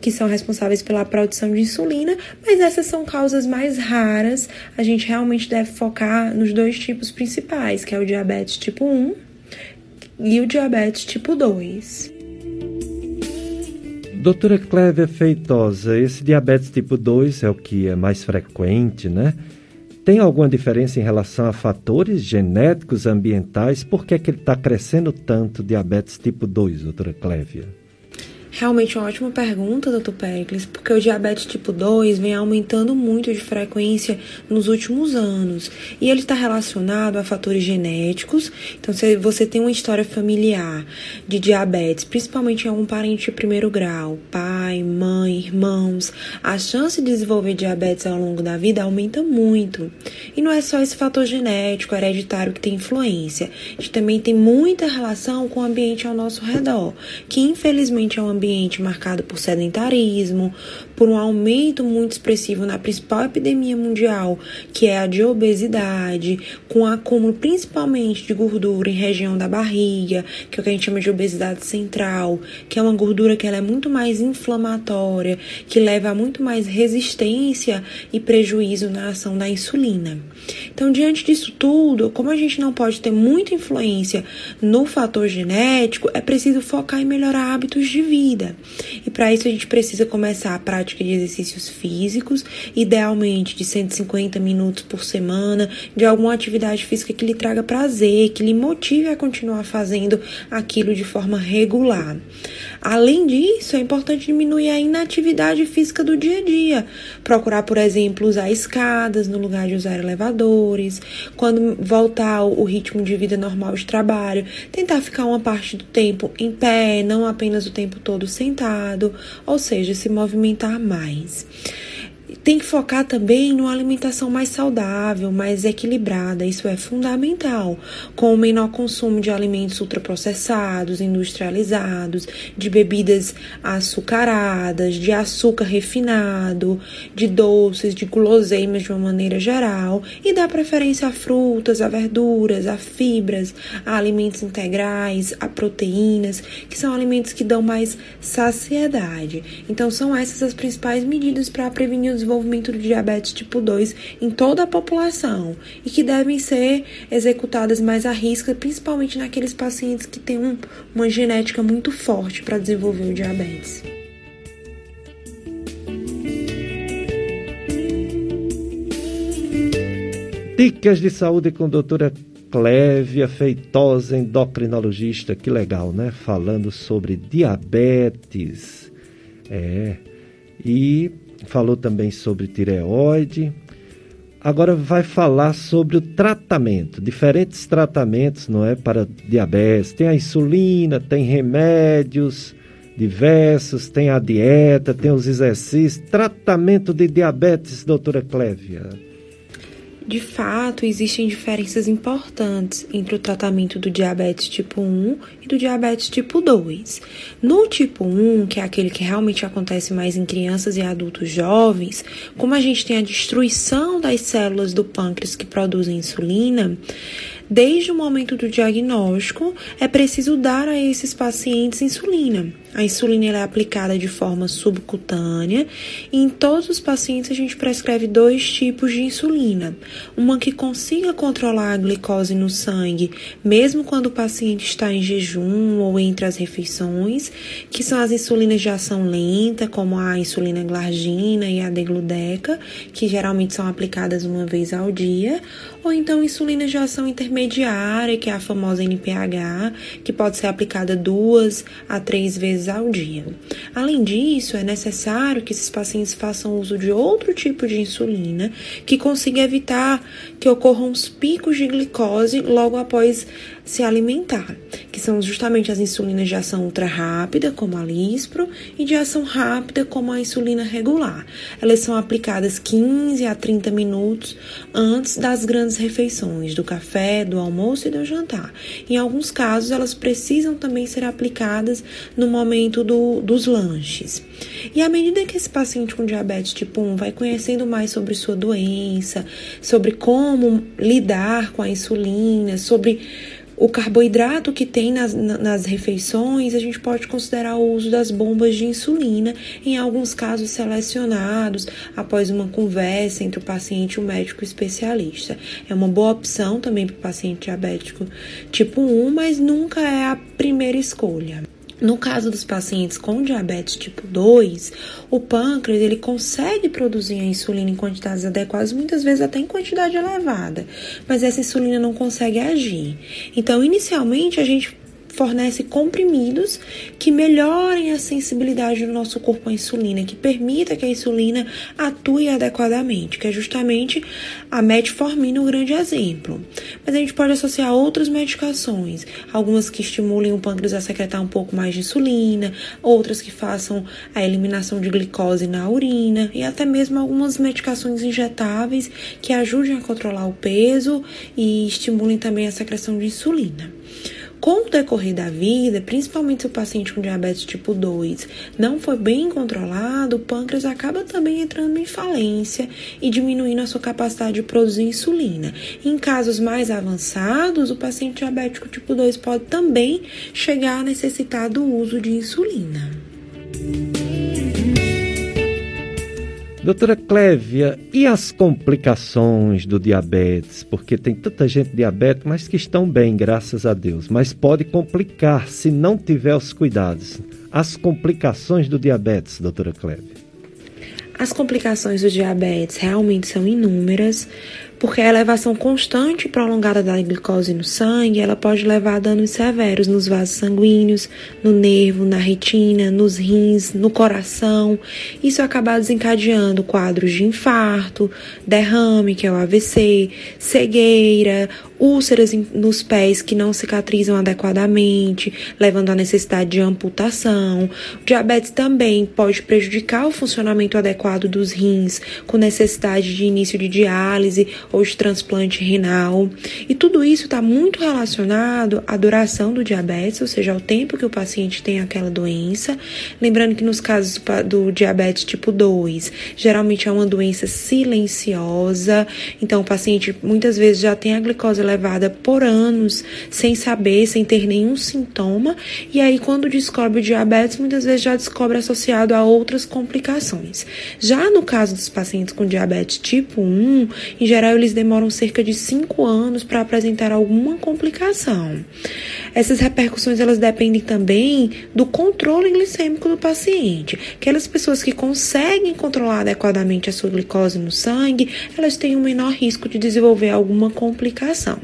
que são responsáveis pela produção de insulina, mas essas são causas mais raras. A gente realmente deve focar nos dois tipos principais, que é o diabetes tipo 1 e o diabetes tipo 2. Doutora Clévia Feitosa, esse diabetes tipo 2 é o que é mais frequente, né? Tem alguma diferença em relação a fatores genéticos, ambientais? Por que, é que ele está crescendo tanto, diabetes tipo 2, doutora Clévia? Realmente uma ótima pergunta, doutor Pericles, porque o diabetes tipo 2 vem aumentando muito de frequência nos últimos anos. E ele está relacionado a fatores genéticos. Então, se você tem uma história familiar de diabetes, principalmente em algum parente de primeiro grau, pai, mãe, irmãos, a chance de desenvolver diabetes ao longo da vida aumenta muito. E não é só esse fator genético, hereditário que tem influência. A gente também tem muita relação com o ambiente ao nosso redor, que infelizmente é um ambiente ambiente marcado por sedentarismo, por um aumento muito expressivo na principal epidemia mundial, que é a de obesidade, com acúmulo principalmente de gordura em região da barriga, que é o que a gente chama de obesidade central, que é uma gordura que ela é muito mais inflamatória, que leva a muito mais resistência e prejuízo na ação da insulina. Então, diante disso tudo, como a gente não pode ter muita influência no fator genético, é preciso focar em melhorar hábitos de vida. E para isso a gente precisa começar a prática de exercícios físicos, idealmente de 150 minutos por semana, de alguma atividade física que lhe traga prazer, que lhe motive a continuar fazendo aquilo de forma regular. Além disso, é importante diminuir a inatividade física do dia a dia. Procurar, por exemplo, usar escadas no lugar de usar elevadores. Quando voltar o ritmo de vida normal de trabalho, tentar ficar uma parte do tempo em pé, não apenas o tempo todo sentado, ou seja, se movimentar mais tem que focar também numa alimentação mais saudável, mais equilibrada. Isso é fundamental, com o menor consumo de alimentos ultraprocessados, industrializados, de bebidas açucaradas, de açúcar refinado, de doces, de guloseimas de uma maneira geral, e dar preferência a frutas, a verduras, a fibras, a alimentos integrais, a proteínas, que são alimentos que dão mais saciedade. Então são essas as principais medidas para prevenir desenvolvimento do diabetes tipo 2 em toda a população e que devem ser executadas mais à risca, principalmente naqueles pacientes que têm um, uma genética muito forte para desenvolver o diabetes. Dicas de saúde com a doutora Clévia Feitosa, endocrinologista, que legal, né? Falando sobre diabetes. É. E falou também sobre tireoide. Agora vai falar sobre o tratamento, diferentes tratamentos, não é, para diabetes. Tem a insulina, tem remédios diversos, tem a dieta, tem os exercícios. Tratamento de diabetes, doutora Clévia. De fato, existem diferenças importantes entre o tratamento do diabetes tipo 1 e do diabetes tipo 2. No tipo 1, que é aquele que realmente acontece mais em crianças e adultos jovens, como a gente tem a destruição das células do pâncreas que produzem insulina, Desde o momento do diagnóstico, é preciso dar a esses pacientes insulina. A insulina é aplicada de forma subcutânea e em todos os pacientes a gente prescreve dois tipos de insulina. Uma que consiga controlar a glicose no sangue, mesmo quando o paciente está em jejum ou entre as refeições, que são as insulinas de ação lenta, como a insulina glargina e a degludeca, que geralmente são aplicadas uma vez ao dia, ou então insulina de ação intermediária, que é a famosa NPH, que pode ser aplicada duas a três vezes ao dia. Além disso, é necessário que esses pacientes façam uso de outro tipo de insulina que consiga evitar que ocorram os picos de glicose logo após se alimentar, que são justamente as insulinas de ação ultra rápida, como a Lispro, e de ação rápida, como a insulina regular. Elas são aplicadas 15 a 30 minutos antes das grandes refeições, do café, do almoço e do jantar. Em alguns casos, elas precisam também ser aplicadas no momento do, dos lanches. E à medida que esse paciente com diabetes tipo 1 vai conhecendo mais sobre sua doença, sobre como lidar com a insulina, sobre o carboidrato que tem nas, nas refeições, a gente pode considerar o uso das bombas de insulina, em alguns casos selecionados, após uma conversa entre o paciente e o médico especialista. É uma boa opção também para o paciente diabético tipo 1, mas nunca é a primeira escolha. No caso dos pacientes com diabetes tipo 2, o pâncreas ele consegue produzir a insulina em quantidades adequadas, muitas vezes até em quantidade elevada, mas essa insulina não consegue agir. Então, inicialmente, a gente fornece comprimidos que melhorem a sensibilidade do nosso corpo à insulina, que permita que a insulina atue adequadamente, que é justamente a metformina o grande exemplo. Mas a gente pode associar outras medicações, algumas que estimulem o pâncreas a secretar um pouco mais de insulina, outras que façam a eliminação de glicose na urina e até mesmo algumas medicações injetáveis que ajudem a controlar o peso e estimulem também a secreção de insulina. Com o decorrer da vida, principalmente se o paciente com diabetes tipo 2 não foi bem controlado, o pâncreas acaba também entrando em falência e diminuindo a sua capacidade de produzir insulina. Em casos mais avançados, o paciente diabético tipo 2 pode também chegar a necessitar do uso de insulina. Doutora Clévia, e as complicações do diabetes? Porque tem tanta gente diabética, mas que estão bem, graças a Deus. Mas pode complicar se não tiver os cuidados. As complicações do diabetes, doutora Clévia. As complicações do diabetes realmente são inúmeras, porque a elevação constante e prolongada da glicose no sangue, ela pode levar a danos severos nos vasos sanguíneos, no nervo, na retina, nos rins, no coração. Isso acaba desencadeando quadros de infarto, derrame, que é o AVC, cegueira, úlceras nos pés que não cicatrizam adequadamente, levando à necessidade de amputação. O diabetes também pode prejudicar o funcionamento adequado dos rins, com necessidade de início de diálise ou de transplante renal. E tudo isso está muito relacionado à duração do diabetes, ou seja, ao tempo que o paciente tem aquela doença. Lembrando que nos casos do diabetes tipo 2, geralmente é uma doença silenciosa, então o paciente muitas vezes já tem a glicose elevada por anos sem saber, sem ter nenhum sintoma, e aí quando descobre o diabetes, muitas vezes já descobre associado a outras complicações. Já no caso dos pacientes com diabetes tipo 1, em geral eles demoram cerca de 5 anos para apresentar alguma complicação. Essas repercussões elas dependem também do controle glicêmico do paciente. Aquelas pessoas que conseguem controlar adequadamente a sua glicose no sangue, elas têm um menor risco de desenvolver alguma complicação.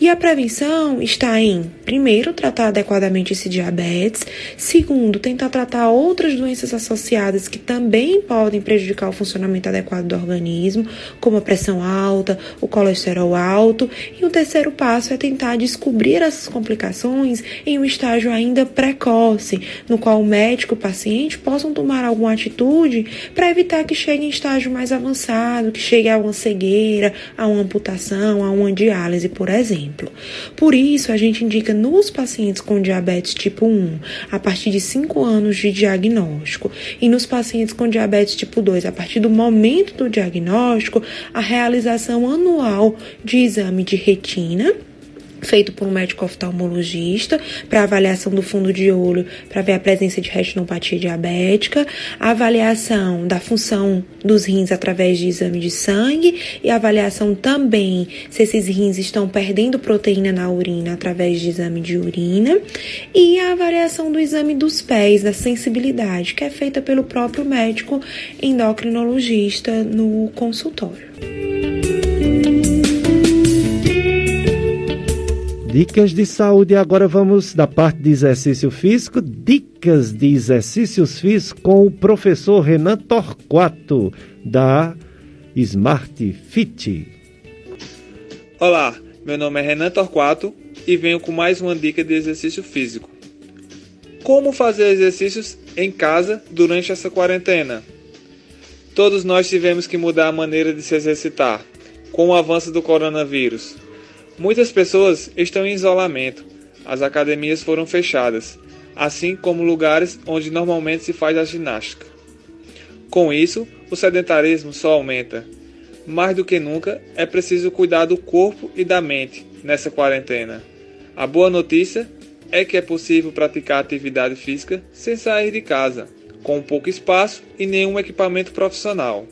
E a prevenção está em, primeiro, tratar adequadamente esse diabetes, segundo, tentar tratar outras doenças associadas que também podem prejudicar o funcionamento adequado do organismo, como a pressão alta, o colesterol alto, e o terceiro passo é tentar descobrir essas complicações em um estágio ainda precoce, no qual o médico e o paciente possam tomar alguma atitude para evitar que chegue em estágio mais avançado, que chegue a uma cegueira, a uma amputação, a uma diálise, por por exemplo. Por isso, a gente indica nos pacientes com diabetes tipo 1, a partir de 5 anos de diagnóstico, e nos pacientes com diabetes tipo 2, a partir do momento do diagnóstico, a realização anual de exame de retina feito por um médico oftalmologista para avaliação do fundo de olho para ver a presença de retinopatia diabética, avaliação da função dos rins através de exame de sangue e avaliação também se esses rins estão perdendo proteína na urina através de exame de urina e a avaliação do exame dos pés, da sensibilidade, que é feita pelo próprio médico endocrinologista no consultório. Dicas de saúde. Agora vamos da parte de exercício físico. Dicas de exercícios físicos com o professor Renan Torquato, da Smart Fit. Olá, meu nome é Renan Torquato, e venho com mais uma dica de exercício físico. Como fazer exercícios em casa durante essa quarentena? Todos nós tivemos que mudar a maneira de se exercitar com o avanço do coronavírus. Muitas pessoas estão em isolamento, as academias foram fechadas, assim como lugares onde normalmente se faz a ginástica. Com isso, o sedentarismo só aumenta. Mais do que nunca, é preciso cuidar do corpo e da mente nessa quarentena. A boa notícia é que é possível praticar atividade física sem sair de casa, com pouco espaço e nenhum equipamento profissional.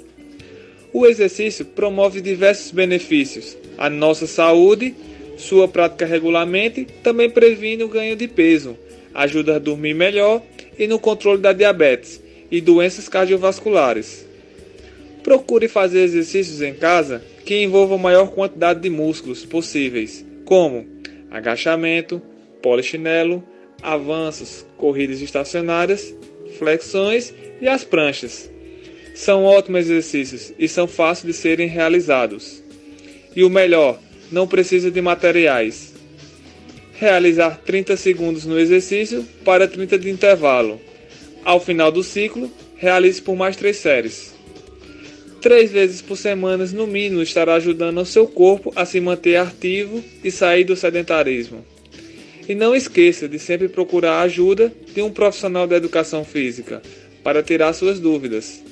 O exercício promove diversos benefícios à nossa saúde, sua prática regularmente também previne o ganho de peso, ajuda a dormir melhor e no controle da diabetes e doenças cardiovasculares. Procure fazer exercícios em casa que envolvam a maior quantidade de músculos possíveis, como agachamento, polichinelo, avanços, corridas estacionárias, flexões e as pranchas. São ótimos exercícios e são fáceis de serem realizados. E o melhor, não precisa de materiais. Realizar 30 segundos no exercício para 30 de intervalo. Ao final do ciclo, realize por mais três séries. Três vezes por semana, no mínimo, estará ajudando o seu corpo a se manter ativo e sair do sedentarismo. E não esqueça de sempre procurar a ajuda de um profissional da educação física para tirar suas dúvidas.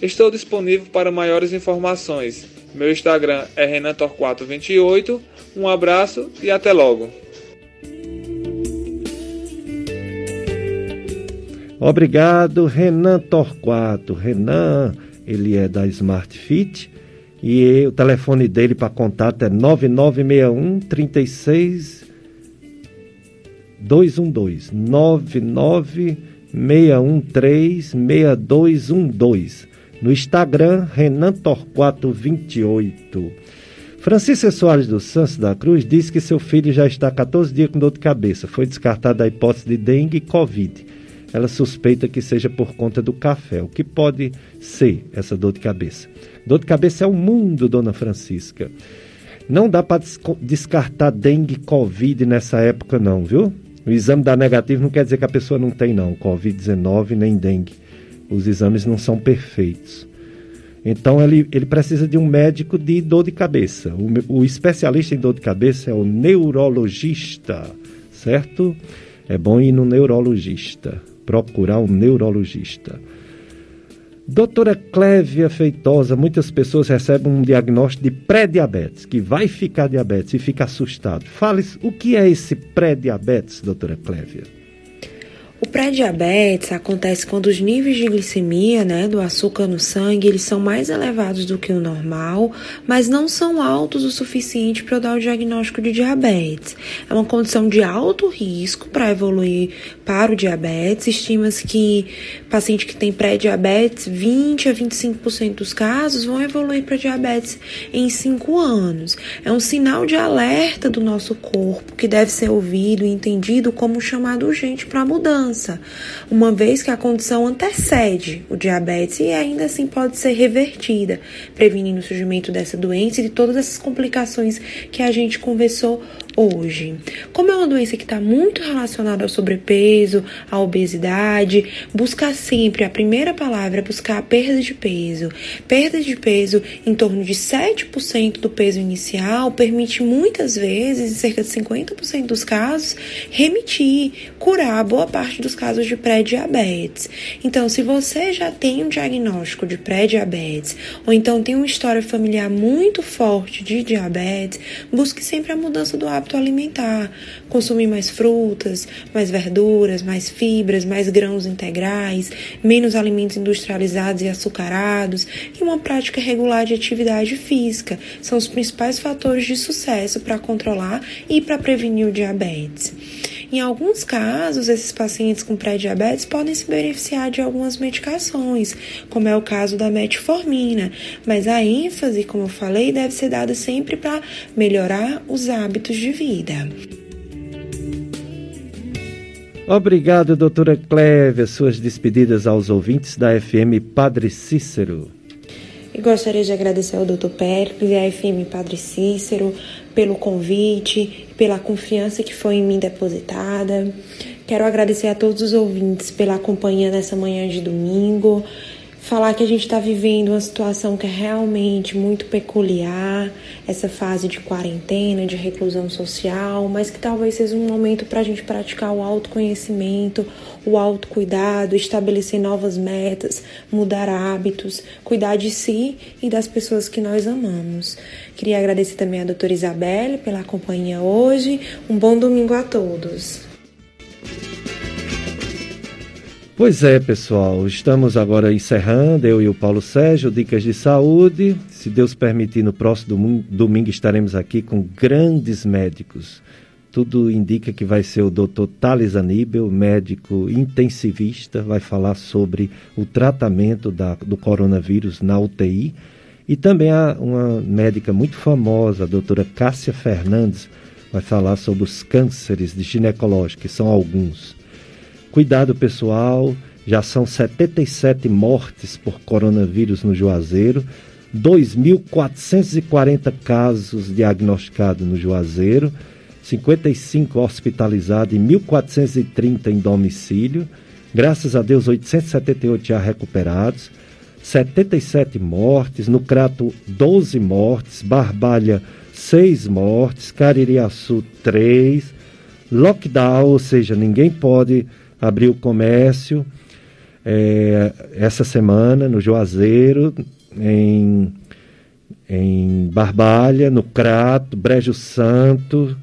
Estou disponível para maiores informações. Meu Instagram é renantor428. Um abraço e até logo. Obrigado, Renan Torquato. Renan, ele é da Smart Fit e o telefone dele para contato é 9961 36 212 99613 6212. No Instagram, Renan Torquato 28. Francisca Soares dos Santos da Cruz disse que seu filho já está há 14 dias com dor de cabeça. Foi descartada a hipótese de dengue e covid. Ela suspeita que seja por conta do café. O que pode ser essa dor de cabeça? Dor de cabeça é o mundo, dona Francisca. Não dá para descartar dengue e covid nessa época, não, viu? O exame dar negativo não quer dizer que a pessoa não tem, não. Covid-19 nem dengue. Os exames não são perfeitos. Então ele, ele precisa de um médico de dor de cabeça. O, o especialista em dor de cabeça é o neurologista, certo? É bom ir no neurologista, procurar um neurologista. Doutora Clévia Feitosa, muitas pessoas recebem um diagnóstico de pré-diabetes, que vai ficar diabetes e fica assustado. Fale o que é esse pré-diabetes, doutora Clévia? O pré-diabetes acontece quando os níveis de glicemia, né, do açúcar no sangue, eles são mais elevados do que o normal, mas não são altos o suficiente para dar o diagnóstico de diabetes. É uma condição de alto risco para evoluir para o diabetes. Estima-se que paciente que tem pré-diabetes, 20 a 25% dos casos vão evoluir para diabetes em 5 anos. É um sinal de alerta do nosso corpo que deve ser ouvido e entendido como chamado urgente para mudança criança, uma vez que a condição antecede o diabetes e ainda assim pode ser revertida, prevenindo o surgimento dessa doença e de todas essas complicações que a gente conversou hoje. Como é uma doença que está muito relacionada ao sobrepeso, à obesidade, buscar sempre, a primeira palavra é buscar a perda de peso. Perda de peso em torno de 7% do peso inicial permite muitas vezes, em cerca de 50% dos casos, remitir, curar boa parte dos casos de pré-diabetes. Então, se você já tem um diagnóstico de pré-diabetes, ou então tem uma história familiar muito forte de diabetes, busque sempre a mudança do hábito hábito alimentar, consumir mais frutas, mais verduras, mais fibras, mais grãos integrais, menos alimentos industrializados e açucarados e uma prática regular de atividade física. São os principais fatores de sucesso para controlar e para prevenir o diabetes. Em alguns casos, esses pacientes com pré-diabetes podem se beneficiar de algumas medicações, como é o caso da metformina, mas a ênfase, como eu falei, deve ser dada sempre para melhorar os hábitos de vida. Obrigado, doutora Clévia. Suas despedidas aos ouvintes da FM Padre Cícero. E gostaria de agradecer ao Dr. Péricles e à FM Padre Cícero pelo convite, pela confiança que foi em mim depositada. Quero agradecer a todos os ouvintes pela companhia nessa manhã de domingo falar que a gente está vivendo uma situação que é realmente muito peculiar, essa fase de quarentena, de reclusão social, mas que talvez seja um momento para a gente praticar o autoconhecimento, o autocuidado, estabelecer novas metas, mudar hábitos, cuidar de si e das pessoas que nós amamos. Queria agradecer também a doutora Isabelle pela companhia hoje. Um bom domingo a todos. Pois é, pessoal, estamos agora encerrando, eu e o Paulo Sérgio, Dicas de Saúde. Se Deus permitir, no próximo domingo estaremos aqui com grandes médicos. Tudo indica que vai ser o Dr. Thales Aníbal, médico intensivista, vai falar sobre o tratamento da, do coronavírus na UTI. E também há uma médica muito famosa, a doutora Cássia Fernandes, vai falar sobre os cânceres de ginecológico, que são alguns. Cuidado pessoal, já são 77 mortes por coronavírus no Juazeiro, 2.440 casos diagnosticados no Juazeiro, 55 hospitalizados e 1.430 em domicílio. Graças a Deus, 878 já recuperados, 77 mortes, no Crato 12 mortes, Barbalha 6 mortes, Caririaçu 3, lockdown, ou seja, ninguém pode abriu comércio é, essa semana no Juazeiro, em, em Barbalha, no Crato, Brejo Santo,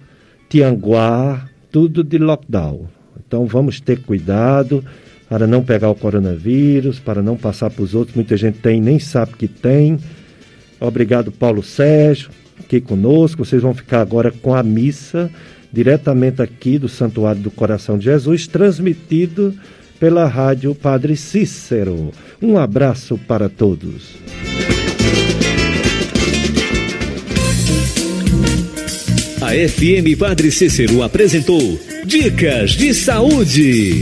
Tianguá, tudo de lockdown. Então vamos ter cuidado para não pegar o coronavírus, para não passar para os outros. Muita gente tem nem sabe que tem. Obrigado, Paulo Sérgio, aqui conosco. Vocês vão ficar agora com a missa diretamente aqui do Santuário do Coração de Jesus, transmitido pela Rádio Padre Cícero. Um abraço para todos. A FM Padre Cícero apresentou Dicas de Saúde.